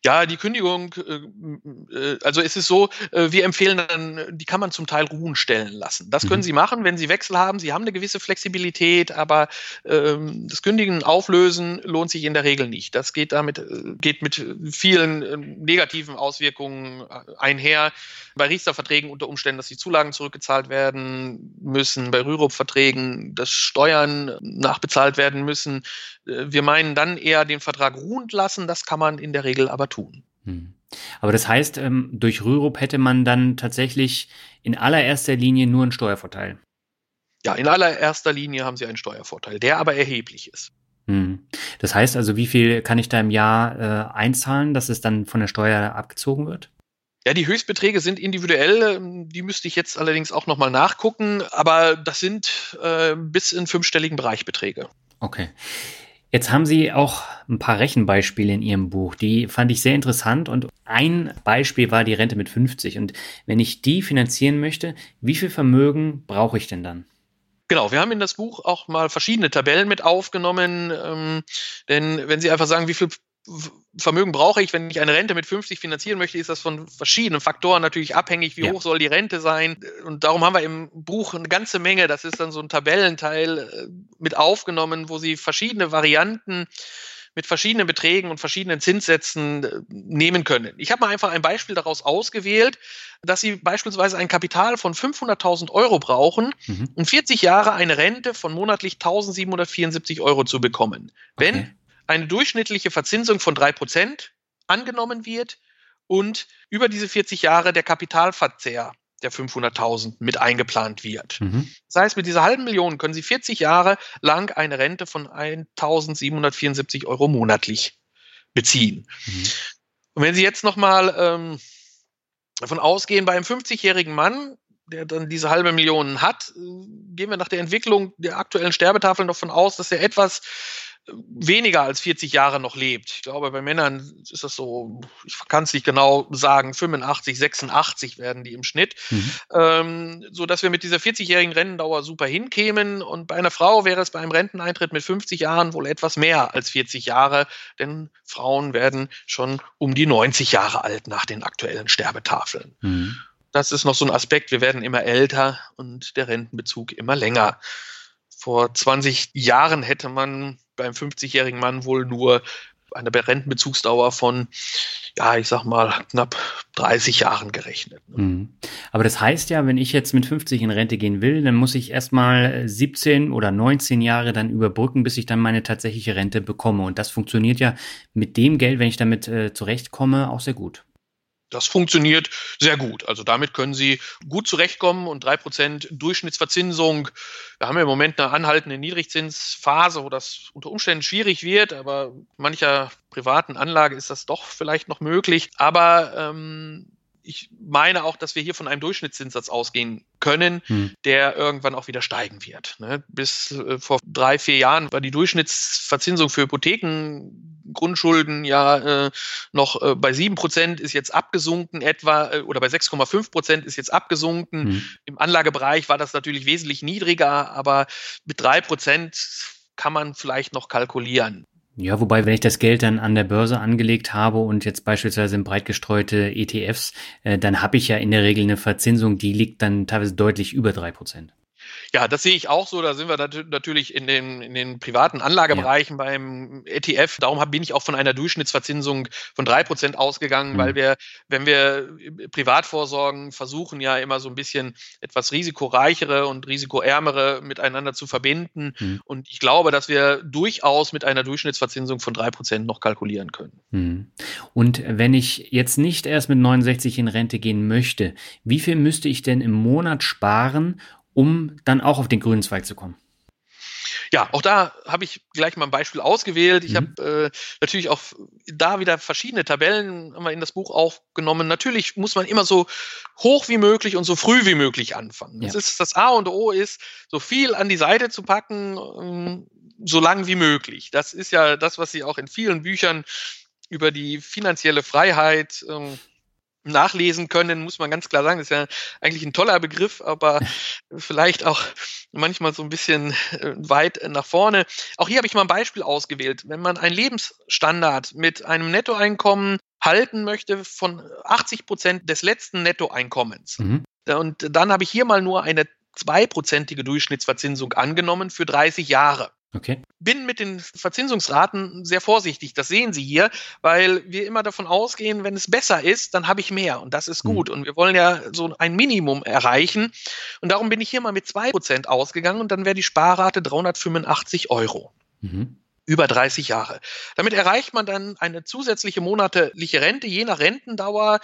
Ja, die Kündigung, äh, äh, also es ist so, äh, wir empfehlen dann, die kann man zum Teil ruhen stellen lassen. Das können mhm. Sie machen, wenn Sie Wechsel haben. Sie haben eine gewisse Flexibilität, aber ähm, das Kündigen, Auflösen lohnt sich in der Regel nicht. Das geht damit, geht mit vielen negativen Auswirkungen einher. Bei Riester-Verträgen unter Umständen, dass die Zulagen zurückgezahlt werden müssen, bei Rürup-Verträgen, dass Steuern nachbezahlt werden müssen. Wir meinen dann eher den Vertrag ruhend lassen. Das kann man in der Regel aber tun. Hm. Aber das heißt, ähm, durch Rürup hätte man dann tatsächlich in allererster Linie nur einen Steuervorteil. Ja, in allererster Linie haben sie einen Steuervorteil, der aber erheblich ist. Hm. Das heißt also, wie viel kann ich da im Jahr äh, einzahlen, dass es dann von der Steuer abgezogen wird? Ja, die Höchstbeträge sind individuell, ähm, die müsste ich jetzt allerdings auch nochmal nachgucken, aber das sind äh, bis in fünfstelligen Bereich Beträge. Okay. Jetzt haben Sie auch ein paar Rechenbeispiele in Ihrem Buch. Die fand ich sehr interessant und ein Beispiel war die Rente mit 50. Und wenn ich die finanzieren möchte, wie viel Vermögen brauche ich denn dann? Genau, wir haben in das Buch auch mal verschiedene Tabellen mit aufgenommen, ähm, denn wenn Sie einfach sagen, wie viel Vermögen brauche ich, wenn ich eine Rente mit 50 finanzieren möchte, ist das von verschiedenen Faktoren natürlich abhängig, wie ja. hoch soll die Rente sein. Und darum haben wir im Buch eine ganze Menge, das ist dann so ein Tabellenteil äh, mit aufgenommen, wo Sie verschiedene Varianten mit verschiedenen Beträgen und verschiedenen Zinssätzen äh, nehmen können. Ich habe mal einfach ein Beispiel daraus ausgewählt, dass Sie beispielsweise ein Kapital von 500.000 Euro brauchen, mhm. um 40 Jahre eine Rente von monatlich 1.774 Euro zu bekommen. Okay. Eine durchschnittliche Verzinsung von drei Prozent angenommen wird und über diese 40 Jahre der Kapitalverzehr der 500.000 mit eingeplant wird. Mhm. Das heißt, mit dieser halben Million können Sie 40 Jahre lang eine Rente von 1.774 Euro monatlich beziehen. Mhm. Und wenn Sie jetzt nochmal ähm, davon ausgehen, bei einem 50-jährigen Mann, der dann diese halbe Million hat, äh, gehen wir nach der Entwicklung der aktuellen Sterbetafeln davon aus, dass er etwas weniger als 40 Jahre noch lebt. Ich glaube, bei Männern ist das so, ich kann es nicht genau sagen, 85, 86 werden die im Schnitt, mhm. ähm, so dass wir mit dieser 40-jährigen Rennendauer super hinkämen. Und bei einer Frau wäre es bei einem Renteneintritt mit 50 Jahren wohl etwas mehr als 40 Jahre, denn Frauen werden schon um die 90 Jahre alt nach den aktuellen Sterbetafeln. Mhm. Das ist noch so ein Aspekt. Wir werden immer älter und der Rentenbezug immer länger. Vor 20 Jahren hätte man beim 50-jährigen Mann wohl nur eine Rentenbezugsdauer von, ja, ich sag mal, knapp 30 Jahren gerechnet. Ne? Mhm. Aber das heißt ja, wenn ich jetzt mit 50 in Rente gehen will, dann muss ich erstmal 17 oder 19 Jahre dann überbrücken, bis ich dann meine tatsächliche Rente bekomme. Und das funktioniert ja mit dem Geld, wenn ich damit äh, zurechtkomme, auch sehr gut. Das funktioniert sehr gut. Also damit können Sie gut zurechtkommen und drei Prozent Durchschnittsverzinsung. Wir haben ja im Moment eine anhaltende Niedrigzinsphase, wo das unter Umständen schwierig wird, aber mancher privaten Anlage ist das doch vielleicht noch möglich. Aber ähm, ich meine auch, dass wir hier von einem Durchschnittszinssatz ausgehen können, hm. der irgendwann auch wieder steigen wird. Ne? Bis äh, vor drei, vier Jahren war die Durchschnittsverzinsung für Hypotheken, Grundschulden ja äh, noch äh, bei sieben Prozent, ist jetzt abgesunken etwa, äh, oder bei 6,5 Prozent ist jetzt abgesunken. Hm. Im Anlagebereich war das natürlich wesentlich niedriger, aber mit drei Prozent kann man vielleicht noch kalkulieren. Ja, wobei, wenn ich das Geld dann an der Börse angelegt habe und jetzt beispielsweise in breit gestreute ETFs, äh, dann habe ich ja in der Regel eine Verzinsung, die liegt dann teilweise deutlich über drei Prozent. Ja, das sehe ich auch so. Da sind wir natürlich in den, in den privaten Anlagebereichen ja. beim ETF. Darum bin ich auch von einer Durchschnittsverzinsung von drei Prozent ausgegangen, mhm. weil wir, wenn wir privat vorsorgen, versuchen ja immer so ein bisschen etwas risikoreichere und risikoärmere miteinander zu verbinden. Mhm. Und ich glaube, dass wir durchaus mit einer Durchschnittsverzinsung von drei Prozent noch kalkulieren können. Mhm. Und wenn ich jetzt nicht erst mit 69 in Rente gehen möchte, wie viel müsste ich denn im Monat sparen, um dann auch auf den grünen Zweig zu kommen? Ja, auch da habe ich gleich mal ein Beispiel ausgewählt. Ich mhm. habe äh, natürlich auch da wieder verschiedene Tabellen haben wir in das Buch aufgenommen. Natürlich muss man immer so hoch wie möglich und so früh wie möglich anfangen. Ja. Das ist das A und O ist, so viel an die Seite zu packen, ähm, so lang wie möglich. Das ist ja das, was Sie auch in vielen Büchern über die finanzielle Freiheit ähm, nachlesen können, muss man ganz klar sagen. Das ist ja eigentlich ein toller Begriff, aber <laughs> vielleicht auch manchmal so ein bisschen äh, weit nach vorne. Auch hier habe ich mal ein Beispiel ausgewählt. Wenn man einen Lebensstandard mit einem Nettoeinkommen halten möchte von 80 Prozent des letzten Nettoeinkommens. Mhm. Und dann habe ich hier mal nur eine zweiprozentige Durchschnittsverzinsung angenommen für 30 Jahre. Okay. Bin mit den Verzinsungsraten sehr vorsichtig. Das sehen Sie hier, weil wir immer davon ausgehen, wenn es besser ist, dann habe ich mehr und das ist mhm. gut. Mhm. Und wir wollen ja so ein Minimum erreichen. Und darum bin ich hier mal mit 2% ausgegangen und dann wäre die Sparrate 385 Euro. Mhm über 30 Jahre. Damit erreicht man dann eine zusätzliche monatliche Rente, je nach Rentendauer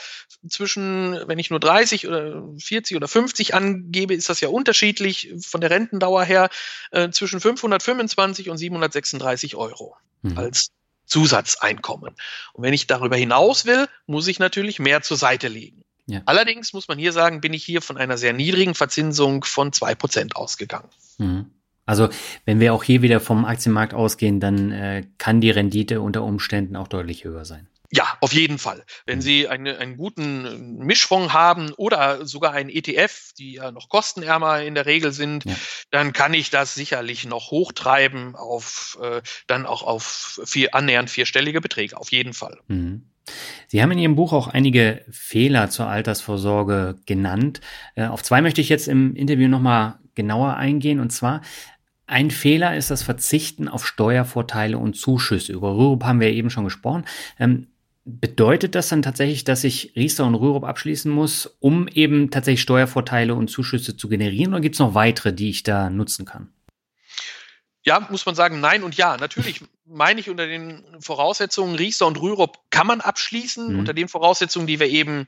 zwischen, wenn ich nur 30 oder 40 oder 50 angebe, ist das ja unterschiedlich von der Rentendauer her, äh, zwischen 525 und 736 Euro mhm. als Zusatzeinkommen. Und wenn ich darüber hinaus will, muss ich natürlich mehr zur Seite legen. Ja. Allerdings muss man hier sagen, bin ich hier von einer sehr niedrigen Verzinsung von 2% ausgegangen. Mhm. Also wenn wir auch hier wieder vom Aktienmarkt ausgehen, dann äh, kann die Rendite unter Umständen auch deutlich höher sein. Ja, auf jeden Fall. Wenn mhm. Sie eine, einen guten Mischfonds haben oder sogar einen ETF, die ja noch kostenärmer in der Regel sind, ja. dann kann ich das sicherlich noch hochtreiben auf äh, dann auch auf vier, annähernd vierstellige Beträge, auf jeden Fall. Mhm. Sie haben in Ihrem Buch auch einige Fehler zur Altersvorsorge genannt. Äh, auf zwei möchte ich jetzt im Interview nochmal genauer eingehen. Und zwar, ein Fehler ist das Verzichten auf Steuervorteile und Zuschüsse. Über Rürup haben wir eben schon gesprochen. Ähm, bedeutet das dann tatsächlich, dass ich Riester und Rürup abschließen muss, um eben tatsächlich Steuervorteile und Zuschüsse zu generieren? Oder gibt es noch weitere, die ich da nutzen kann? Ja, muss man sagen, nein und ja. Natürlich meine ich unter den Voraussetzungen Riester und Rürup kann man abschließen, mhm. unter den Voraussetzungen, die wir eben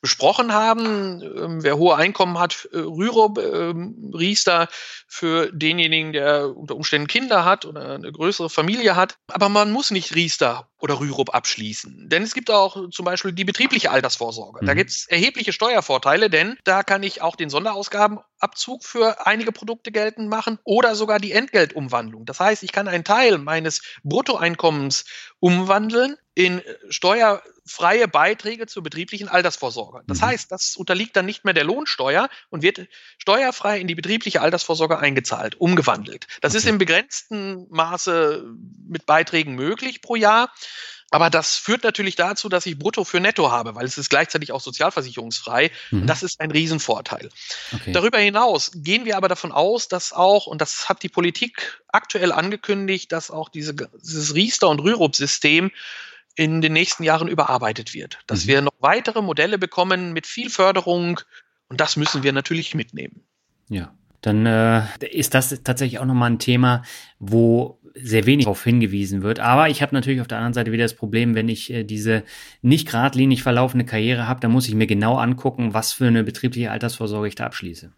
besprochen haben. Ähm, wer hohe Einkommen hat, äh, Rürup, äh, Riester für denjenigen, der unter Umständen Kinder hat oder eine größere Familie hat. Aber man muss nicht Riester oder Rürup abschließen. Denn es gibt auch zum Beispiel die betriebliche Altersvorsorge. Mhm. Da gibt es erhebliche Steuervorteile, denn da kann ich auch den Sonderausgabenabzug für einige Produkte geltend machen oder sogar die Entgeltumwandlung. Das heißt, ich kann einen Teil meines Bruttoeinkommens umwandeln in steuerfreie Beiträge zur betrieblichen Altersvorsorge. Das mhm. heißt, das unterliegt dann nicht mehr der Lohnsteuer und wird steuerfrei in die betriebliche Altersvorsorge eingezahlt, umgewandelt. Das okay. ist im begrenzten Maße mit Beiträgen möglich pro Jahr. Aber das führt natürlich dazu, dass ich brutto für netto habe, weil es ist gleichzeitig auch sozialversicherungsfrei. Mhm. Und das ist ein Riesenvorteil. Okay. Darüber hinaus gehen wir aber davon aus, dass auch, und das hat die Politik aktuell angekündigt, dass auch diese, dieses Riester- und Rürup-System in den nächsten Jahren überarbeitet wird. Dass mhm. wir noch weitere Modelle bekommen mit viel Förderung. Und das müssen wir natürlich mitnehmen. Ja dann äh, ist das tatsächlich auch nochmal ein Thema, wo sehr wenig darauf hingewiesen wird. Aber ich habe natürlich auf der anderen Seite wieder das Problem, wenn ich äh, diese nicht geradlinig verlaufende Karriere habe, dann muss ich mir genau angucken, was für eine betriebliche Altersvorsorge ich da abschließe.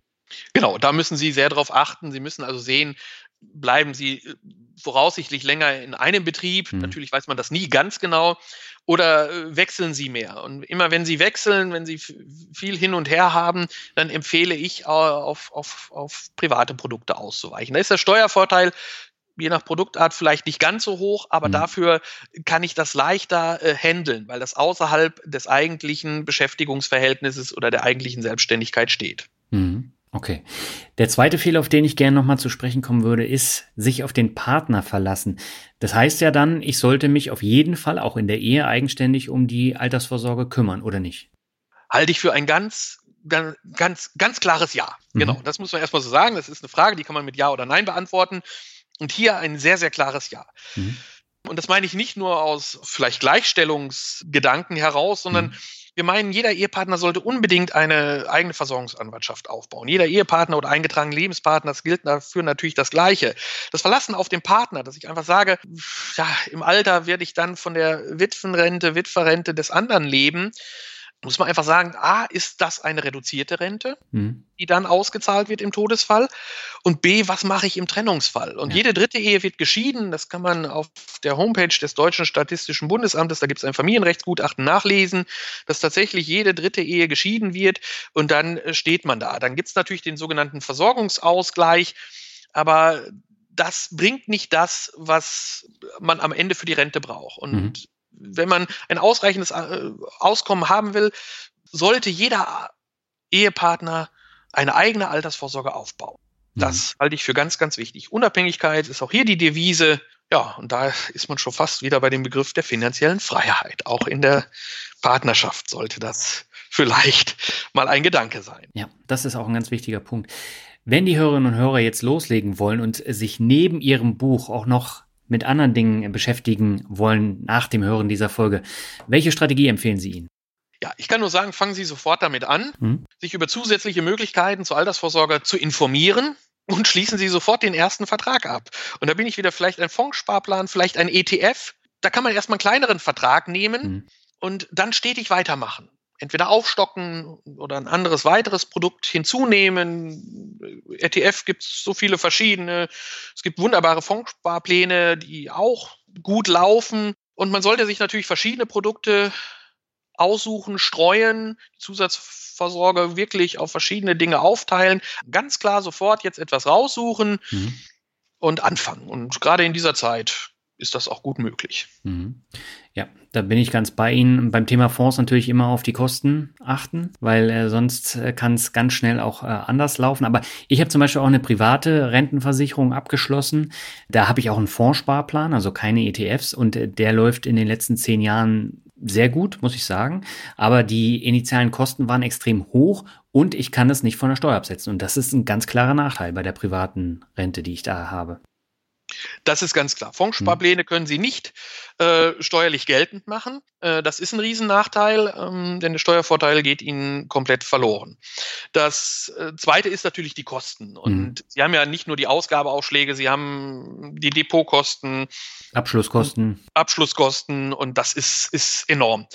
Genau, da müssen Sie sehr darauf achten. Sie müssen also sehen, bleiben Sie äh, voraussichtlich länger in einem Betrieb. Mhm. Natürlich weiß man das nie ganz genau oder äh, wechseln Sie mehr? Und immer wenn Sie wechseln, wenn Sie viel hin und her haben, dann empfehle ich auf, auf, auf private Produkte auszuweichen. Da ist der Steuervorteil je nach Produktart vielleicht nicht ganz so hoch, aber mhm. dafür kann ich das leichter äh, handeln, weil das außerhalb des eigentlichen Beschäftigungsverhältnisses oder der eigentlichen Selbstständigkeit steht. Mhm. Okay. Der zweite Fehler, auf den ich gerne nochmal zu sprechen kommen würde, ist sich auf den Partner verlassen. Das heißt ja dann, ich sollte mich auf jeden Fall auch in der Ehe eigenständig um die Altersvorsorge kümmern, oder nicht? Halte ich für ein ganz, ganz, ganz, ganz klares Ja. Mhm. Genau. Das muss man erstmal so sagen. Das ist eine Frage, die kann man mit Ja oder Nein beantworten. Und hier ein sehr, sehr klares Ja. Mhm. Und das meine ich nicht nur aus vielleicht Gleichstellungsgedanken heraus, sondern mhm wir meinen, jeder Ehepartner sollte unbedingt eine eigene Versorgungsanwartschaft aufbauen. Jeder Ehepartner oder eingetragene Lebenspartner, das gilt dafür natürlich das Gleiche. Das Verlassen auf den Partner, dass ich einfach sage, ja, im Alter werde ich dann von der Witwenrente, Witwerrente des anderen leben muss man einfach sagen, A, ist das eine reduzierte Rente, mhm. die dann ausgezahlt wird im Todesfall? Und B, was mache ich im Trennungsfall? Und ja. jede dritte Ehe wird geschieden. Das kann man auf der Homepage des Deutschen Statistischen Bundesamtes, da gibt es ein Familienrechtsgutachten nachlesen, dass tatsächlich jede dritte Ehe geschieden wird und dann äh, steht man da. Dann gibt es natürlich den sogenannten Versorgungsausgleich, aber das bringt nicht das, was man am Ende für die Rente braucht. Und mhm wenn man ein ausreichendes äh, Auskommen haben will, sollte jeder Ehepartner eine eigene Altersvorsorge aufbauen. Das mhm. halte ich für ganz, ganz wichtig. Unabhängigkeit ist auch hier die Devise. Ja, und da ist man schon fast wieder bei dem Begriff der finanziellen Freiheit. Auch in der Partnerschaft sollte das vielleicht mal ein Gedanke sein. Ja, das ist auch ein ganz wichtiger Punkt. Wenn die Hörerinnen und Hörer jetzt loslegen wollen und sich neben ihrem Buch auch noch mit anderen Dingen beschäftigen wollen nach dem Hören dieser Folge, welche Strategie empfehlen Sie ihnen? Ja, ich kann nur sagen, fangen Sie sofort damit an, hm? sich über zusätzliche Möglichkeiten zur Altersvorsorge zu informieren und schließen Sie sofort den ersten Vertrag ab. Und da bin ich wieder vielleicht ein Fondssparplan, vielleicht ein ETF. Da kann man erstmal einen kleineren Vertrag nehmen hm. und dann stetig weitermachen. Entweder aufstocken oder ein anderes weiteres Produkt hinzunehmen. ETF gibt es so viele verschiedene. Es gibt wunderbare Fondssparpläne, die auch gut laufen. Und man sollte sich natürlich verschiedene Produkte aussuchen, streuen, Zusatzversorger wirklich auf verschiedene Dinge aufteilen. Ganz klar sofort jetzt etwas raussuchen mhm. und anfangen. Und gerade in dieser Zeit ist das auch gut möglich. Mhm. Ja, da bin ich ganz bei Ihnen. Beim Thema Fonds natürlich immer auf die Kosten achten, weil äh, sonst äh, kann es ganz schnell auch äh, anders laufen. Aber ich habe zum Beispiel auch eine private Rentenversicherung abgeschlossen. Da habe ich auch einen Fondssparplan, also keine ETFs und äh, der läuft in den letzten zehn Jahren sehr gut, muss ich sagen. Aber die initialen Kosten waren extrem hoch und ich kann es nicht von der Steuer absetzen. Und das ist ein ganz klarer Nachteil bei der privaten Rente, die ich da habe. Das ist ganz klar. Fondssparpläne können Sie nicht äh, steuerlich geltend machen. Äh, das ist ein Riesennachteil, ähm, denn der Steuervorteil geht Ihnen komplett verloren. Das äh, Zweite ist natürlich die Kosten. Und mhm. Sie haben ja nicht nur die Ausgabeausschläge, Sie haben die Depotkosten. Abschlusskosten. Abschlusskosten und das ist, ist enorm.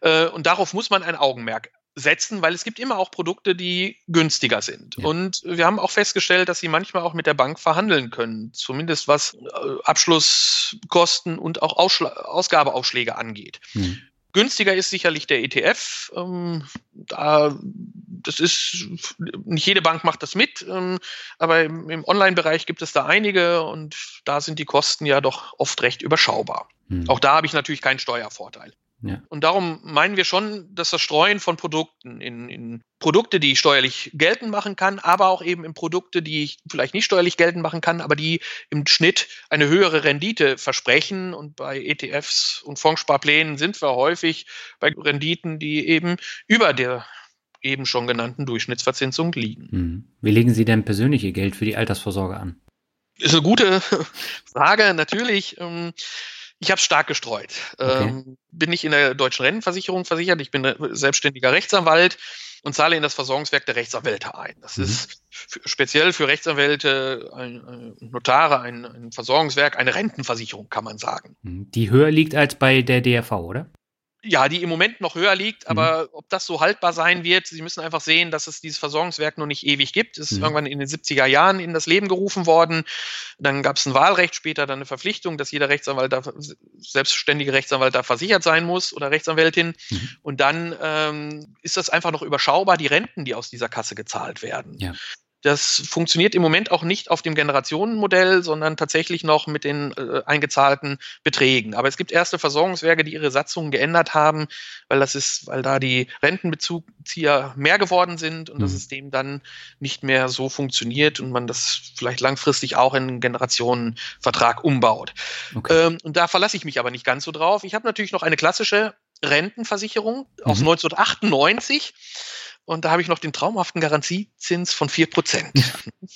Äh, und darauf muss man ein Augenmerk setzen, weil es gibt immer auch Produkte, die günstiger sind. Ja. Und wir haben auch festgestellt, dass sie manchmal auch mit der Bank verhandeln können, zumindest was äh, Abschlusskosten und auch Ausschla Ausgabeaufschläge angeht. Hm. Günstiger ist sicherlich der ETF. Ähm, da, das ist, nicht jede Bank macht das mit, ähm, aber im, im Online-Bereich gibt es da einige und da sind die Kosten ja doch oft recht überschaubar. Hm. Auch da habe ich natürlich keinen Steuervorteil. Ja. Und darum meinen wir schon, dass das Streuen von Produkten in, in, Produkte, die ich steuerlich geltend machen kann, aber auch eben in Produkte, die ich vielleicht nicht steuerlich geltend machen kann, aber die im Schnitt eine höhere Rendite versprechen. Und bei ETFs und Fondssparplänen sind wir häufig bei Renditen, die eben über der eben schon genannten Durchschnittsverzinsung liegen. Hm. Wie legen Sie denn persönlich Ihr Geld für die Altersvorsorge an? Ist eine gute <laughs> Frage, natürlich. Ähm, ich habe stark gestreut. Okay. Ähm, bin nicht in der deutschen Rentenversicherung versichert. Ich bin selbstständiger Rechtsanwalt und zahle in das Versorgungswerk der Rechtsanwälte ein. Das mhm. ist speziell für Rechtsanwälte, ein, ein Notare, ein, ein, Versorgungswerk, eine Rentenversicherung, kann man sagen. Mhm. Die höher liegt als bei der DRV, oder? Ja, die im Moment noch höher liegt, aber mhm. ob das so haltbar sein wird, Sie müssen einfach sehen, dass es dieses Versorgungswerk noch nicht ewig gibt. Es ist mhm. irgendwann in den 70er Jahren in das Leben gerufen worden. Dann gab es ein Wahlrecht, später dann eine Verpflichtung, dass jeder Rechtsanwalt da, selbstständige Rechtsanwalt da versichert sein muss oder Rechtsanwältin. Mhm. Und dann ähm, ist das einfach noch überschaubar, die Renten, die aus dieser Kasse gezahlt werden. Ja. Das funktioniert im Moment auch nicht auf dem Generationenmodell, sondern tatsächlich noch mit den äh, eingezahlten Beträgen. Aber es gibt erste Versorgungswerke, die ihre Satzungen geändert haben, weil das ist, weil da die Rentenbezugzieher mehr geworden sind und mhm. das System dann nicht mehr so funktioniert und man das vielleicht langfristig auch in einen Generationenvertrag umbaut. Okay. Ähm, und da verlasse ich mich aber nicht ganz so drauf. Ich habe natürlich noch eine klassische Rentenversicherung mhm. aus 1998 und da habe ich noch den traumhaften Garantiezins von 4%.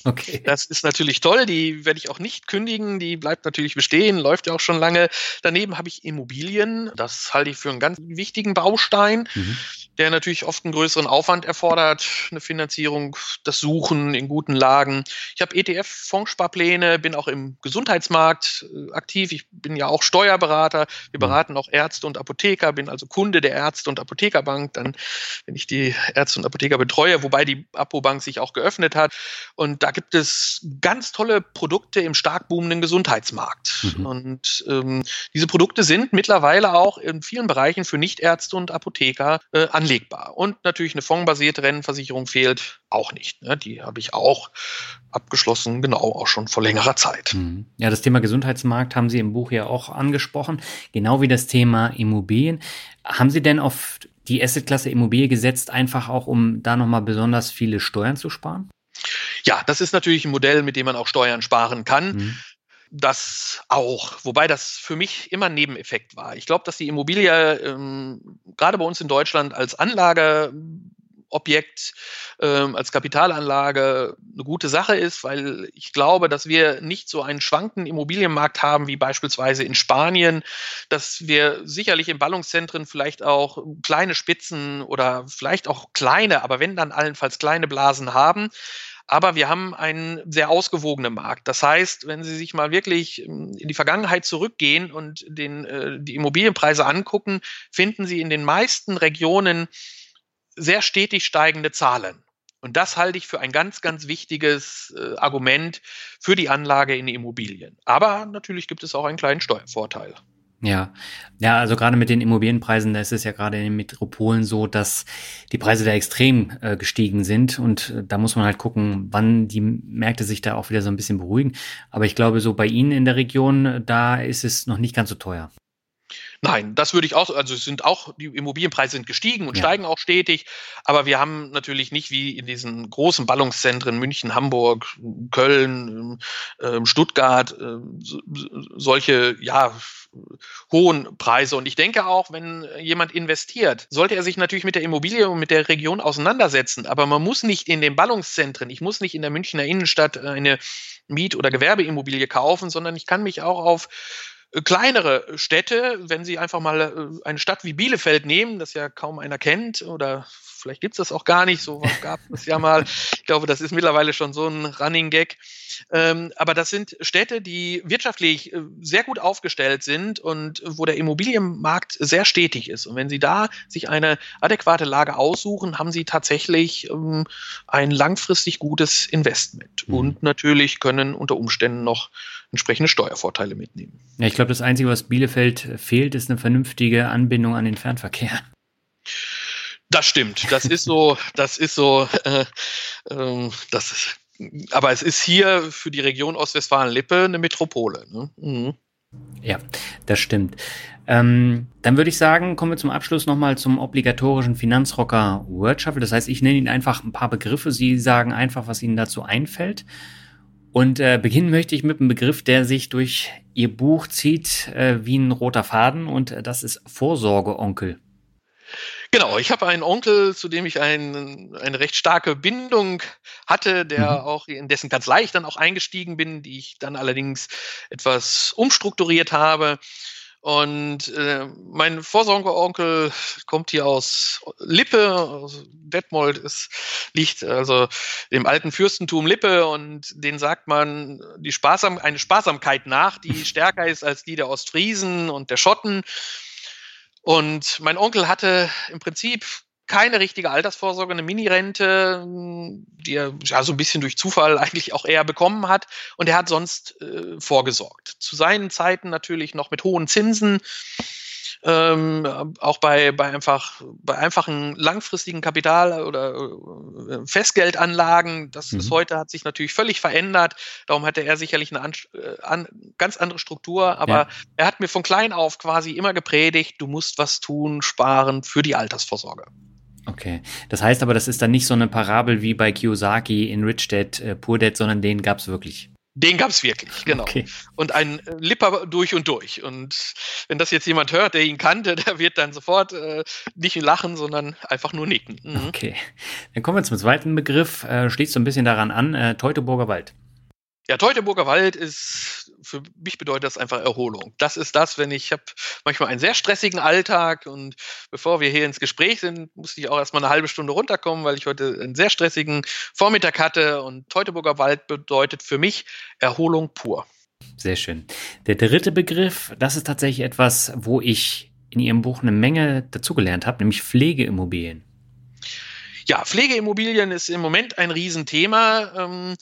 Okay. Das ist natürlich toll, die werde ich auch nicht kündigen, die bleibt natürlich bestehen, läuft ja auch schon lange. Daneben habe ich Immobilien, das halte ich für einen ganz wichtigen Baustein, mhm. der natürlich oft einen größeren Aufwand erfordert, eine Finanzierung, das Suchen in guten Lagen. Ich habe ETF-Fondssparpläne, bin auch im Gesundheitsmarkt äh, aktiv, ich bin ja auch Steuerberater, wir mhm. beraten auch Ärzte und Apotheker, bin also Kunde der Ärzte und Apothekerbank, dann wenn ich die Ärzte und Apotheker betreue, wobei die Apobank sich auch geöffnet hat. Und da gibt es ganz tolle Produkte im stark boomenden Gesundheitsmarkt. Mhm. Und ähm, diese Produkte sind mittlerweile auch in vielen Bereichen für Nichtärzte und Apotheker äh, anlegbar. Und natürlich eine fondbasierte Rentenversicherung fehlt auch nicht. Ne? Die habe ich auch abgeschlossen, genau, auch schon vor längerer Zeit. Mhm. Ja, das Thema Gesundheitsmarkt haben Sie im Buch ja auch angesprochen, genau wie das Thema Immobilien. Haben Sie denn auf die Assetklasse Immobilie gesetzt, einfach auch, um da nochmal besonders viele Steuern zu sparen? Ja, das ist natürlich ein Modell, mit dem man auch Steuern sparen kann. Mhm. das auch, wobei das für mich immer ein Nebeneffekt war. Ich glaube, dass die Immobilie ähm, gerade bei uns in Deutschland als Anlage Objekt ähm, als Kapitalanlage eine gute Sache ist, weil ich glaube, dass wir nicht so einen schwankenden Immobilienmarkt haben wie beispielsweise in Spanien, dass wir sicherlich in Ballungszentren vielleicht auch kleine Spitzen oder vielleicht auch kleine, aber wenn dann allenfalls kleine Blasen haben. Aber wir haben einen sehr ausgewogenen Markt. Das heißt, wenn Sie sich mal wirklich ähm, in die Vergangenheit zurückgehen und den, äh, die Immobilienpreise angucken, finden Sie in den meisten Regionen sehr stetig steigende Zahlen. Und das halte ich für ein ganz, ganz wichtiges äh, Argument für die Anlage in Immobilien. Aber natürlich gibt es auch einen kleinen Steuervorteil. Ja, ja, also gerade mit den Immobilienpreisen, da ist es ja gerade in den Metropolen so, dass die Preise da extrem äh, gestiegen sind und äh, da muss man halt gucken, wann die Märkte sich da auch wieder so ein bisschen beruhigen. Aber ich glaube, so bei Ihnen in der Region, da ist es noch nicht ganz so teuer. Nein, das würde ich auch, also es sind auch, die Immobilienpreise sind gestiegen und ja. steigen auch stetig, aber wir haben natürlich nicht wie in diesen großen Ballungszentren München, Hamburg, Köln, äh, Stuttgart äh, so, solche, ja, hohen Preise. Und ich denke auch, wenn jemand investiert, sollte er sich natürlich mit der Immobilie und mit der Region auseinandersetzen. Aber man muss nicht in den Ballungszentren, ich muss nicht in der Münchner Innenstadt eine Miet- oder Gewerbeimmobilie kaufen, sondern ich kann mich auch auf kleinere Städte, wenn Sie einfach mal äh, eine Stadt wie Bielefeld nehmen, das ja kaum einer kennt, oder vielleicht gibt es das auch gar nicht, so gab es ja mal. Ich glaube, das ist mittlerweile schon so ein Running Gag. Ähm, aber das sind Städte, die wirtschaftlich äh, sehr gut aufgestellt sind und wo der Immobilienmarkt sehr stetig ist. Und wenn Sie da sich eine adäquate Lage aussuchen, haben Sie tatsächlich ähm, ein langfristig gutes Investment. Mhm. Und natürlich können unter Umständen noch entsprechende Steuervorteile mitnehmen. Ja, ich glaube, das Einzige, was Bielefeld fehlt, ist eine vernünftige Anbindung an den Fernverkehr. Das stimmt. Das ist so, das ist so, äh, äh, das ist, aber es ist hier für die Region Ostwestfalen-Lippe eine Metropole. Ne? Mhm. Ja, das stimmt. Ähm, dann würde ich sagen, kommen wir zum Abschluss nochmal zum obligatorischen Finanzrocker Word Shuffle. Das heißt, ich nenne Ihnen einfach ein paar Begriffe. Sie sagen einfach, was Ihnen dazu einfällt. Und äh, beginnen möchte ich mit einem Begriff, der sich durch Ihr Buch zieht äh, wie ein roter Faden. Und äh, das ist Vorsorgeonkel. Genau, ich habe einen Onkel, zu dem ich ein, eine recht starke Bindung hatte, der mhm. auch in dessen Kanzlei ich dann auch eingestiegen bin, die ich dann allerdings etwas umstrukturiert habe. Und äh, mein Vorsorgeonkel kommt hier aus Lippe, aus Detmold ist, liegt also im alten Fürstentum Lippe und den sagt man die Sparsam, eine Sparsamkeit nach, die <laughs> stärker ist als die der Ostfriesen und der Schotten. Und mein Onkel hatte im Prinzip keine richtige Altersvorsorge, eine Mini-Rente, die er ja so ein bisschen durch Zufall <laughs> eigentlich auch eher bekommen hat. Und er hat sonst äh, vorgesorgt. Zu seinen Zeiten natürlich noch mit hohen Zinsen. Ähm, auch bei, bei, einfach, bei einfachen langfristigen Kapital- oder äh, Festgeldanlagen. Das mhm. ist heute hat sich natürlich völlig verändert. Darum hatte er sicherlich eine an, äh, an, ganz andere Struktur. Aber ja. er hat mir von klein auf quasi immer gepredigt, du musst was tun, sparen für die Altersvorsorge. Okay. Das heißt aber, das ist dann nicht so eine Parabel wie bei Kiyosaki in Rich Dad, äh, Poor Dad, sondern den gab es wirklich. Den gab es wirklich, genau. Okay. Und ein Lipper durch und durch. Und wenn das jetzt jemand hört, der ihn kannte, <laughs> der wird dann sofort äh, nicht lachen, sondern einfach nur nicken. Mhm. Okay. Dann kommen wir zum zweiten Begriff. Äh, schließt so ein bisschen daran an. Äh, Teutoburger Wald. Ja, Teutoburger Wald ist, für mich bedeutet das einfach Erholung. Das ist das, wenn ich habe manchmal einen sehr stressigen Alltag und bevor wir hier ins Gespräch sind, musste ich auch erstmal eine halbe Stunde runterkommen, weil ich heute einen sehr stressigen Vormittag hatte und Teutoburger Wald bedeutet für mich Erholung pur. Sehr schön. Der dritte Begriff, das ist tatsächlich etwas, wo ich in Ihrem Buch eine Menge dazugelernt habe, nämlich Pflegeimmobilien. Ja, Pflegeimmobilien ist im Moment ein Riesenthema. Ähm,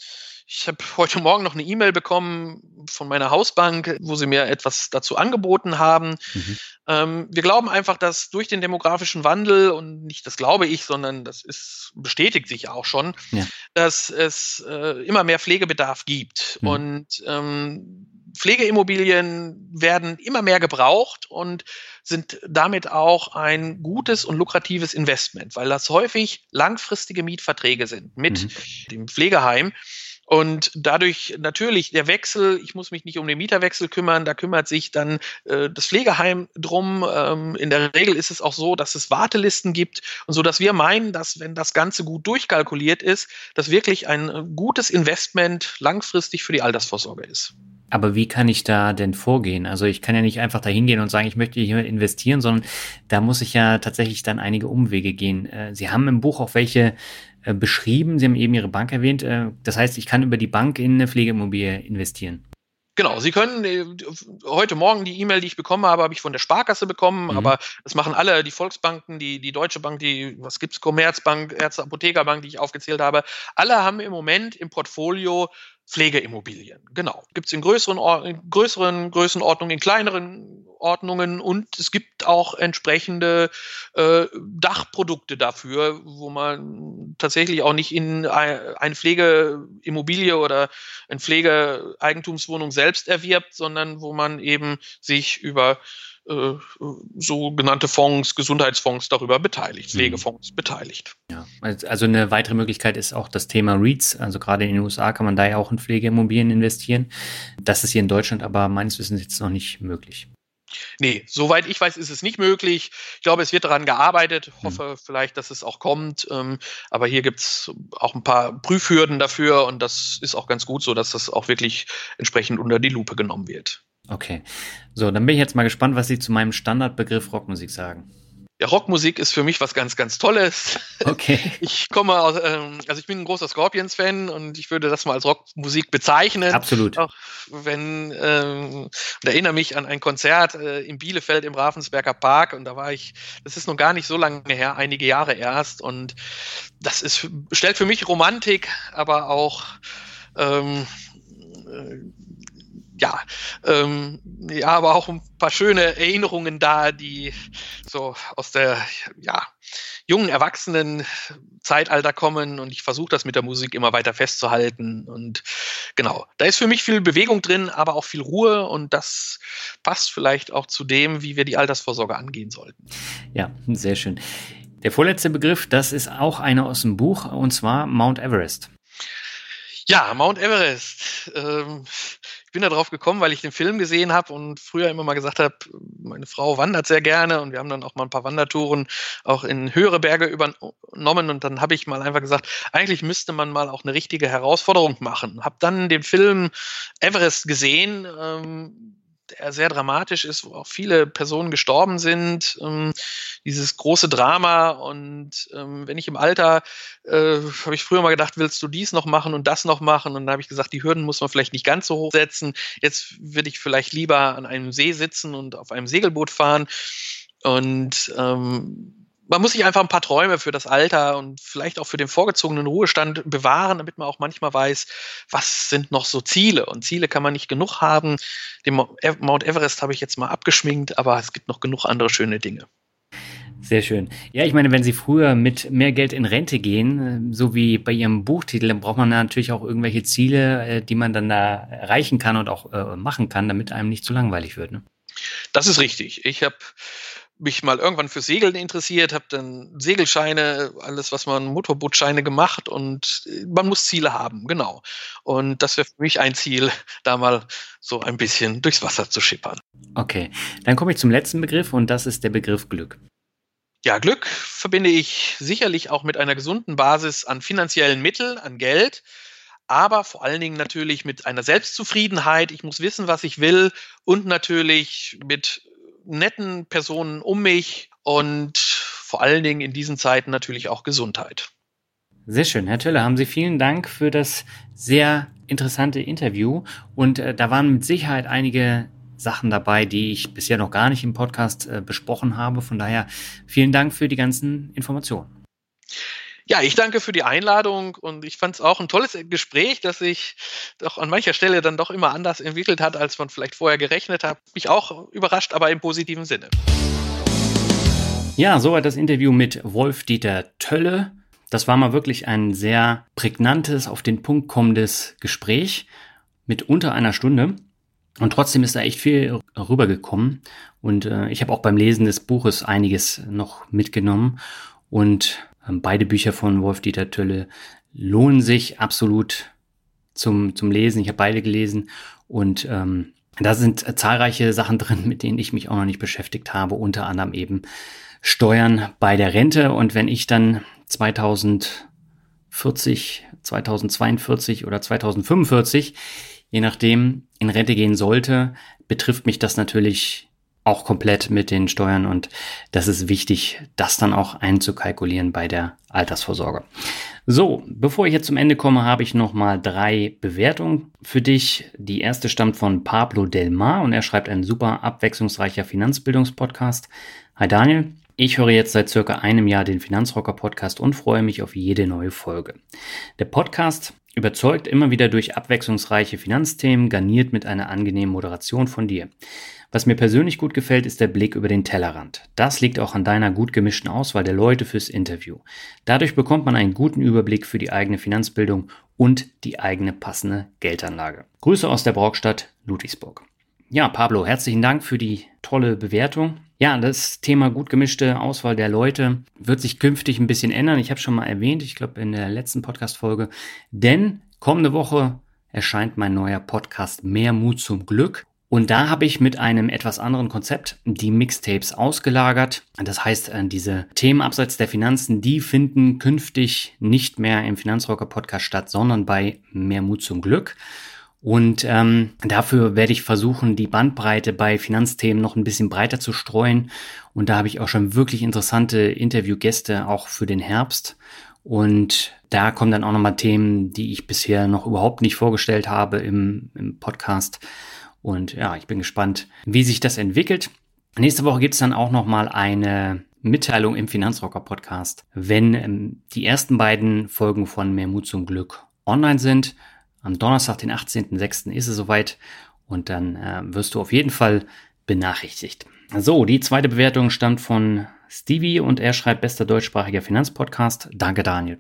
ich habe heute Morgen noch eine E-Mail bekommen von meiner Hausbank, wo sie mir etwas dazu angeboten haben. Mhm. Ähm, wir glauben einfach, dass durch den demografischen Wandel, und nicht das glaube ich, sondern das ist, bestätigt sich auch schon, ja. dass es äh, immer mehr Pflegebedarf gibt. Mhm. Und ähm, Pflegeimmobilien werden immer mehr gebraucht und sind damit auch ein gutes und lukratives Investment, weil das häufig langfristige Mietverträge sind mit mhm. dem Pflegeheim. Und dadurch natürlich der Wechsel, ich muss mich nicht um den Mieterwechsel kümmern, da kümmert sich dann äh, das Pflegeheim drum. Ähm, in der Regel ist es auch so, dass es Wartelisten gibt und so, dass wir meinen, dass wenn das Ganze gut durchkalkuliert ist, das wirklich ein äh, gutes Investment langfristig für die Altersvorsorge ist. Aber wie kann ich da denn vorgehen? Also ich kann ja nicht einfach da hingehen und sagen, ich möchte hier investieren, sondern da muss ich ja tatsächlich dann einige Umwege gehen. Äh, Sie haben im Buch auch welche äh, beschrieben. Sie haben eben Ihre Bank erwähnt. Äh, das heißt, ich kann über die Bank in eine Pflegeimmobilie investieren. Genau, Sie können äh, heute Morgen die E-Mail, die ich bekommen habe, habe ich von der Sparkasse bekommen, mhm. aber das machen alle, die Volksbanken, die, die Deutsche Bank, die, was gibt's, Commerzbank, Ärzte, Apothekerbank, die ich aufgezählt habe. Alle haben im Moment im Portfolio Pflegeimmobilien. Genau. Gibt es in größeren, in größeren Größenordnungen, in kleineren Ordnungen und es gibt auch entsprechende äh, Dachprodukte dafür, wo man tatsächlich auch nicht in eine Pflegeimmobilie oder eine Pflegeeigentumswohnung selbst erwirbt, sondern wo man eben sich über äh, sogenannte Fonds, Gesundheitsfonds darüber beteiligt, mhm. Pflegefonds mhm. beteiligt. Ja, also eine weitere Möglichkeit ist auch das Thema REITs. Also gerade in den USA kann man da ja auch in Pflegeimmobilien investieren. Das ist hier in Deutschland aber meines Wissens jetzt noch nicht möglich. Nee, soweit ich weiß, ist es nicht möglich. Ich glaube, es wird daran gearbeitet. Hm. Hoffe hm. vielleicht, dass es auch kommt. Ähm, aber hier gibt es auch ein paar Prüfhürden dafür und das ist auch ganz gut so, dass das auch wirklich entsprechend unter die Lupe genommen wird. Okay. So, dann bin ich jetzt mal gespannt, was Sie zu meinem Standardbegriff Rockmusik sagen. Ja, Rockmusik ist für mich was ganz, ganz Tolles. <laughs> Okay. Ich komme aus, ähm, also ich bin ein großer Scorpions-Fan und ich würde das mal als Rockmusik bezeichnen. Absolut. Auch wenn, ähm, und erinnere mich an ein Konzert äh, in Bielefeld im Ravensberger Park und da war ich, das ist noch gar nicht so lange her, einige Jahre erst und das ist, stellt für mich Romantik, aber auch ähm, äh, ja, ähm, ja, aber auch ein paar schöne Erinnerungen da, die so aus der ja, jungen Erwachsenen Zeitalter kommen und ich versuche das mit der Musik immer weiter festzuhalten und genau, da ist für mich viel Bewegung drin, aber auch viel Ruhe und das passt vielleicht auch zu dem, wie wir die Altersvorsorge angehen sollten. Ja, sehr schön. Der vorletzte Begriff, das ist auch einer aus dem Buch und zwar Mount Everest. Ja, Mount Everest. Ähm, bin da drauf gekommen, weil ich den Film gesehen habe und früher immer mal gesagt habe, meine Frau wandert sehr gerne und wir haben dann auch mal ein paar Wandertouren auch in höhere Berge übernommen und dann habe ich mal einfach gesagt, eigentlich müsste man mal auch eine richtige Herausforderung machen. Habe dann den Film Everest gesehen. Ähm, der sehr dramatisch ist, wo auch viele Personen gestorben sind. Ähm, dieses große Drama. Und ähm, wenn ich im Alter, äh, habe ich früher mal gedacht, willst du dies noch machen und das noch machen? Und dann habe ich gesagt, die Hürden muss man vielleicht nicht ganz so hoch setzen. Jetzt würde ich vielleicht lieber an einem See sitzen und auf einem Segelboot fahren. Und ähm, man muss sich einfach ein paar Träume für das Alter und vielleicht auch für den vorgezogenen Ruhestand bewahren, damit man auch manchmal weiß, was sind noch so Ziele. Und Ziele kann man nicht genug haben. Den Mount Everest habe ich jetzt mal abgeschminkt, aber es gibt noch genug andere schöne Dinge. Sehr schön. Ja, ich meine, wenn Sie früher mit mehr Geld in Rente gehen, äh, so wie bei Ihrem Buchtitel, dann braucht man natürlich auch irgendwelche Ziele, äh, die man dann da erreichen kann und auch äh, machen kann, damit einem nicht zu langweilig wird. Ne? Das ist richtig. Ich habe mich mal irgendwann für Segeln interessiert, habe dann Segelscheine, alles, was man, Motorbootscheine gemacht und äh, man muss Ziele haben, genau. Und das wäre für mich ein Ziel, da mal so ein bisschen durchs Wasser zu schippern. Okay, dann komme ich zum letzten Begriff und das ist der Begriff Glück. Ja, Glück verbinde ich sicherlich auch mit einer gesunden Basis an finanziellen Mitteln, an Geld, aber vor allen Dingen natürlich mit einer Selbstzufriedenheit. Ich muss wissen, was ich will und natürlich mit netten Personen um mich und vor allen Dingen in diesen Zeiten natürlich auch Gesundheit. Sehr schön, Herr Tölle, haben Sie vielen Dank für das sehr interessante Interview. Und äh, da waren mit Sicherheit einige Sachen dabei, die ich bisher noch gar nicht im Podcast äh, besprochen habe. Von daher vielen Dank für die ganzen Informationen. Ja, ich danke für die Einladung und ich fand es auch ein tolles Gespräch, das sich doch an mancher Stelle dann doch immer anders entwickelt hat, als man vielleicht vorher gerechnet hat. Mich auch überrascht, aber im positiven Sinne. Ja, soweit das Interview mit Wolf-Dieter Tölle. Das war mal wirklich ein sehr prägnantes, auf den Punkt kommendes Gespräch mit unter einer Stunde. Und trotzdem ist da echt viel rübergekommen. Und äh, ich habe auch beim Lesen des Buches einiges noch mitgenommen. Und beide Bücher von Wolf-Dieter Tölle lohnen sich absolut zum, zum Lesen. Ich habe beide gelesen und ähm, da sind zahlreiche Sachen drin, mit denen ich mich auch noch nicht beschäftigt habe, unter anderem eben Steuern bei der Rente. Und wenn ich dann 2040, 2042 oder 2045, je nachdem, in Rente gehen sollte, betrifft mich das natürlich auch komplett mit den Steuern und das ist wichtig, das dann auch einzukalkulieren bei der Altersvorsorge. So, bevor ich jetzt zum Ende komme, habe ich noch mal drei Bewertungen für dich. Die erste stammt von Pablo Del Mar und er schreibt ein super abwechslungsreicher Finanzbildungspodcast. Hi Daniel, ich höre jetzt seit circa einem Jahr den Finanzrocker Podcast und freue mich auf jede neue Folge. Der Podcast überzeugt immer wieder durch abwechslungsreiche Finanzthemen, garniert mit einer angenehmen Moderation von dir. Was mir persönlich gut gefällt, ist der Blick über den Tellerrand. Das liegt auch an deiner gut gemischten Auswahl der Leute fürs Interview. Dadurch bekommt man einen guten Überblick für die eigene Finanzbildung und die eigene passende Geldanlage. Grüße aus der Brockstadt Ludwigsburg. Ja, Pablo, herzlichen Dank für die tolle Bewertung. Ja, das Thema gut gemischte Auswahl der Leute wird sich künftig ein bisschen ändern. Ich habe schon mal erwähnt, ich glaube in der letzten Podcast-Folge, denn kommende Woche erscheint mein neuer Podcast Mehr Mut zum Glück. Und da habe ich mit einem etwas anderen Konzept die Mixtapes ausgelagert. Das heißt, äh, diese Themen abseits der Finanzen, die finden künftig nicht mehr im Finanzrocker Podcast statt, sondern bei Mehr Mut zum Glück. Und ähm, dafür werde ich versuchen, die Bandbreite bei Finanzthemen noch ein bisschen breiter zu streuen. Und da habe ich auch schon wirklich interessante Interviewgäste, auch für den Herbst. Und da kommen dann auch nochmal Themen, die ich bisher noch überhaupt nicht vorgestellt habe im, im Podcast. Und ja, ich bin gespannt, wie sich das entwickelt. Nächste Woche gibt es dann auch noch mal eine Mitteilung im Finanzrocker Podcast, wenn ähm, die ersten beiden Folgen von Mehr Mut zum Glück online sind. Am Donnerstag, den 18.06. ist es soweit und dann äh, wirst du auf jeden Fall benachrichtigt. So, die zweite Bewertung stammt von Stevie und er schreibt bester deutschsprachiger Finanzpodcast. Danke, Daniel.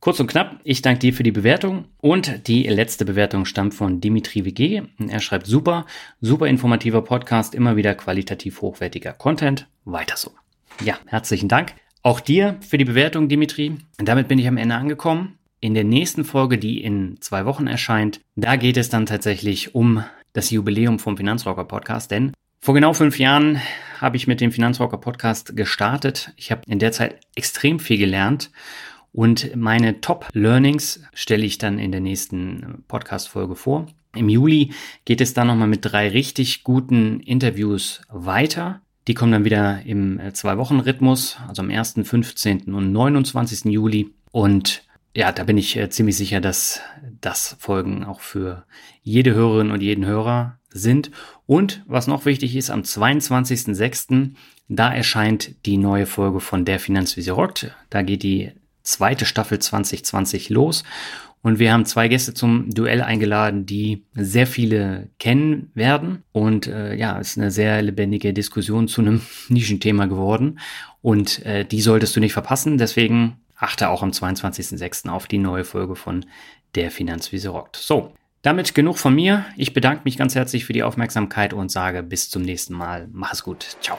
Kurz und knapp, ich danke dir für die Bewertung und die letzte Bewertung stammt von Dimitri WG. Er schreibt super, super informativer Podcast, immer wieder qualitativ hochwertiger Content. Weiter so. Ja, herzlichen Dank. Auch dir für die Bewertung, Dimitri. Und damit bin ich am Ende angekommen. In der nächsten Folge, die in zwei Wochen erscheint, da geht es dann tatsächlich um das Jubiläum vom Finanzrocker Podcast, denn vor genau fünf Jahren habe ich mit dem Finanzrocker Podcast gestartet. Ich habe in der Zeit extrem viel gelernt und meine Top-Learnings stelle ich dann in der nächsten Podcast-Folge vor. Im Juli geht es dann nochmal mit drei richtig guten Interviews weiter. Die kommen dann wieder im Zwei-Wochen-Rhythmus, also am 1., 15. und 29. Juli. Und ja, da bin ich äh, ziemlich sicher, dass das Folgen auch für jede Hörerin und jeden Hörer sind. Und was noch wichtig ist, am 22.06. da erscheint die neue Folge von Der Finanzvisier rockt. Da geht die zweite Staffel 2020 los. Und wir haben zwei Gäste zum Duell eingeladen, die sehr viele kennen werden. Und äh, ja, es ist eine sehr lebendige Diskussion zu einem <laughs> Nischenthema geworden. Und äh, die solltest du nicht verpassen. Deswegen achte auch am 22.06. auf die neue Folge von Der Finanzwiese rockt. So, damit genug von mir. Ich bedanke mich ganz herzlich für die Aufmerksamkeit und sage bis zum nächsten Mal. Mach es gut. Ciao.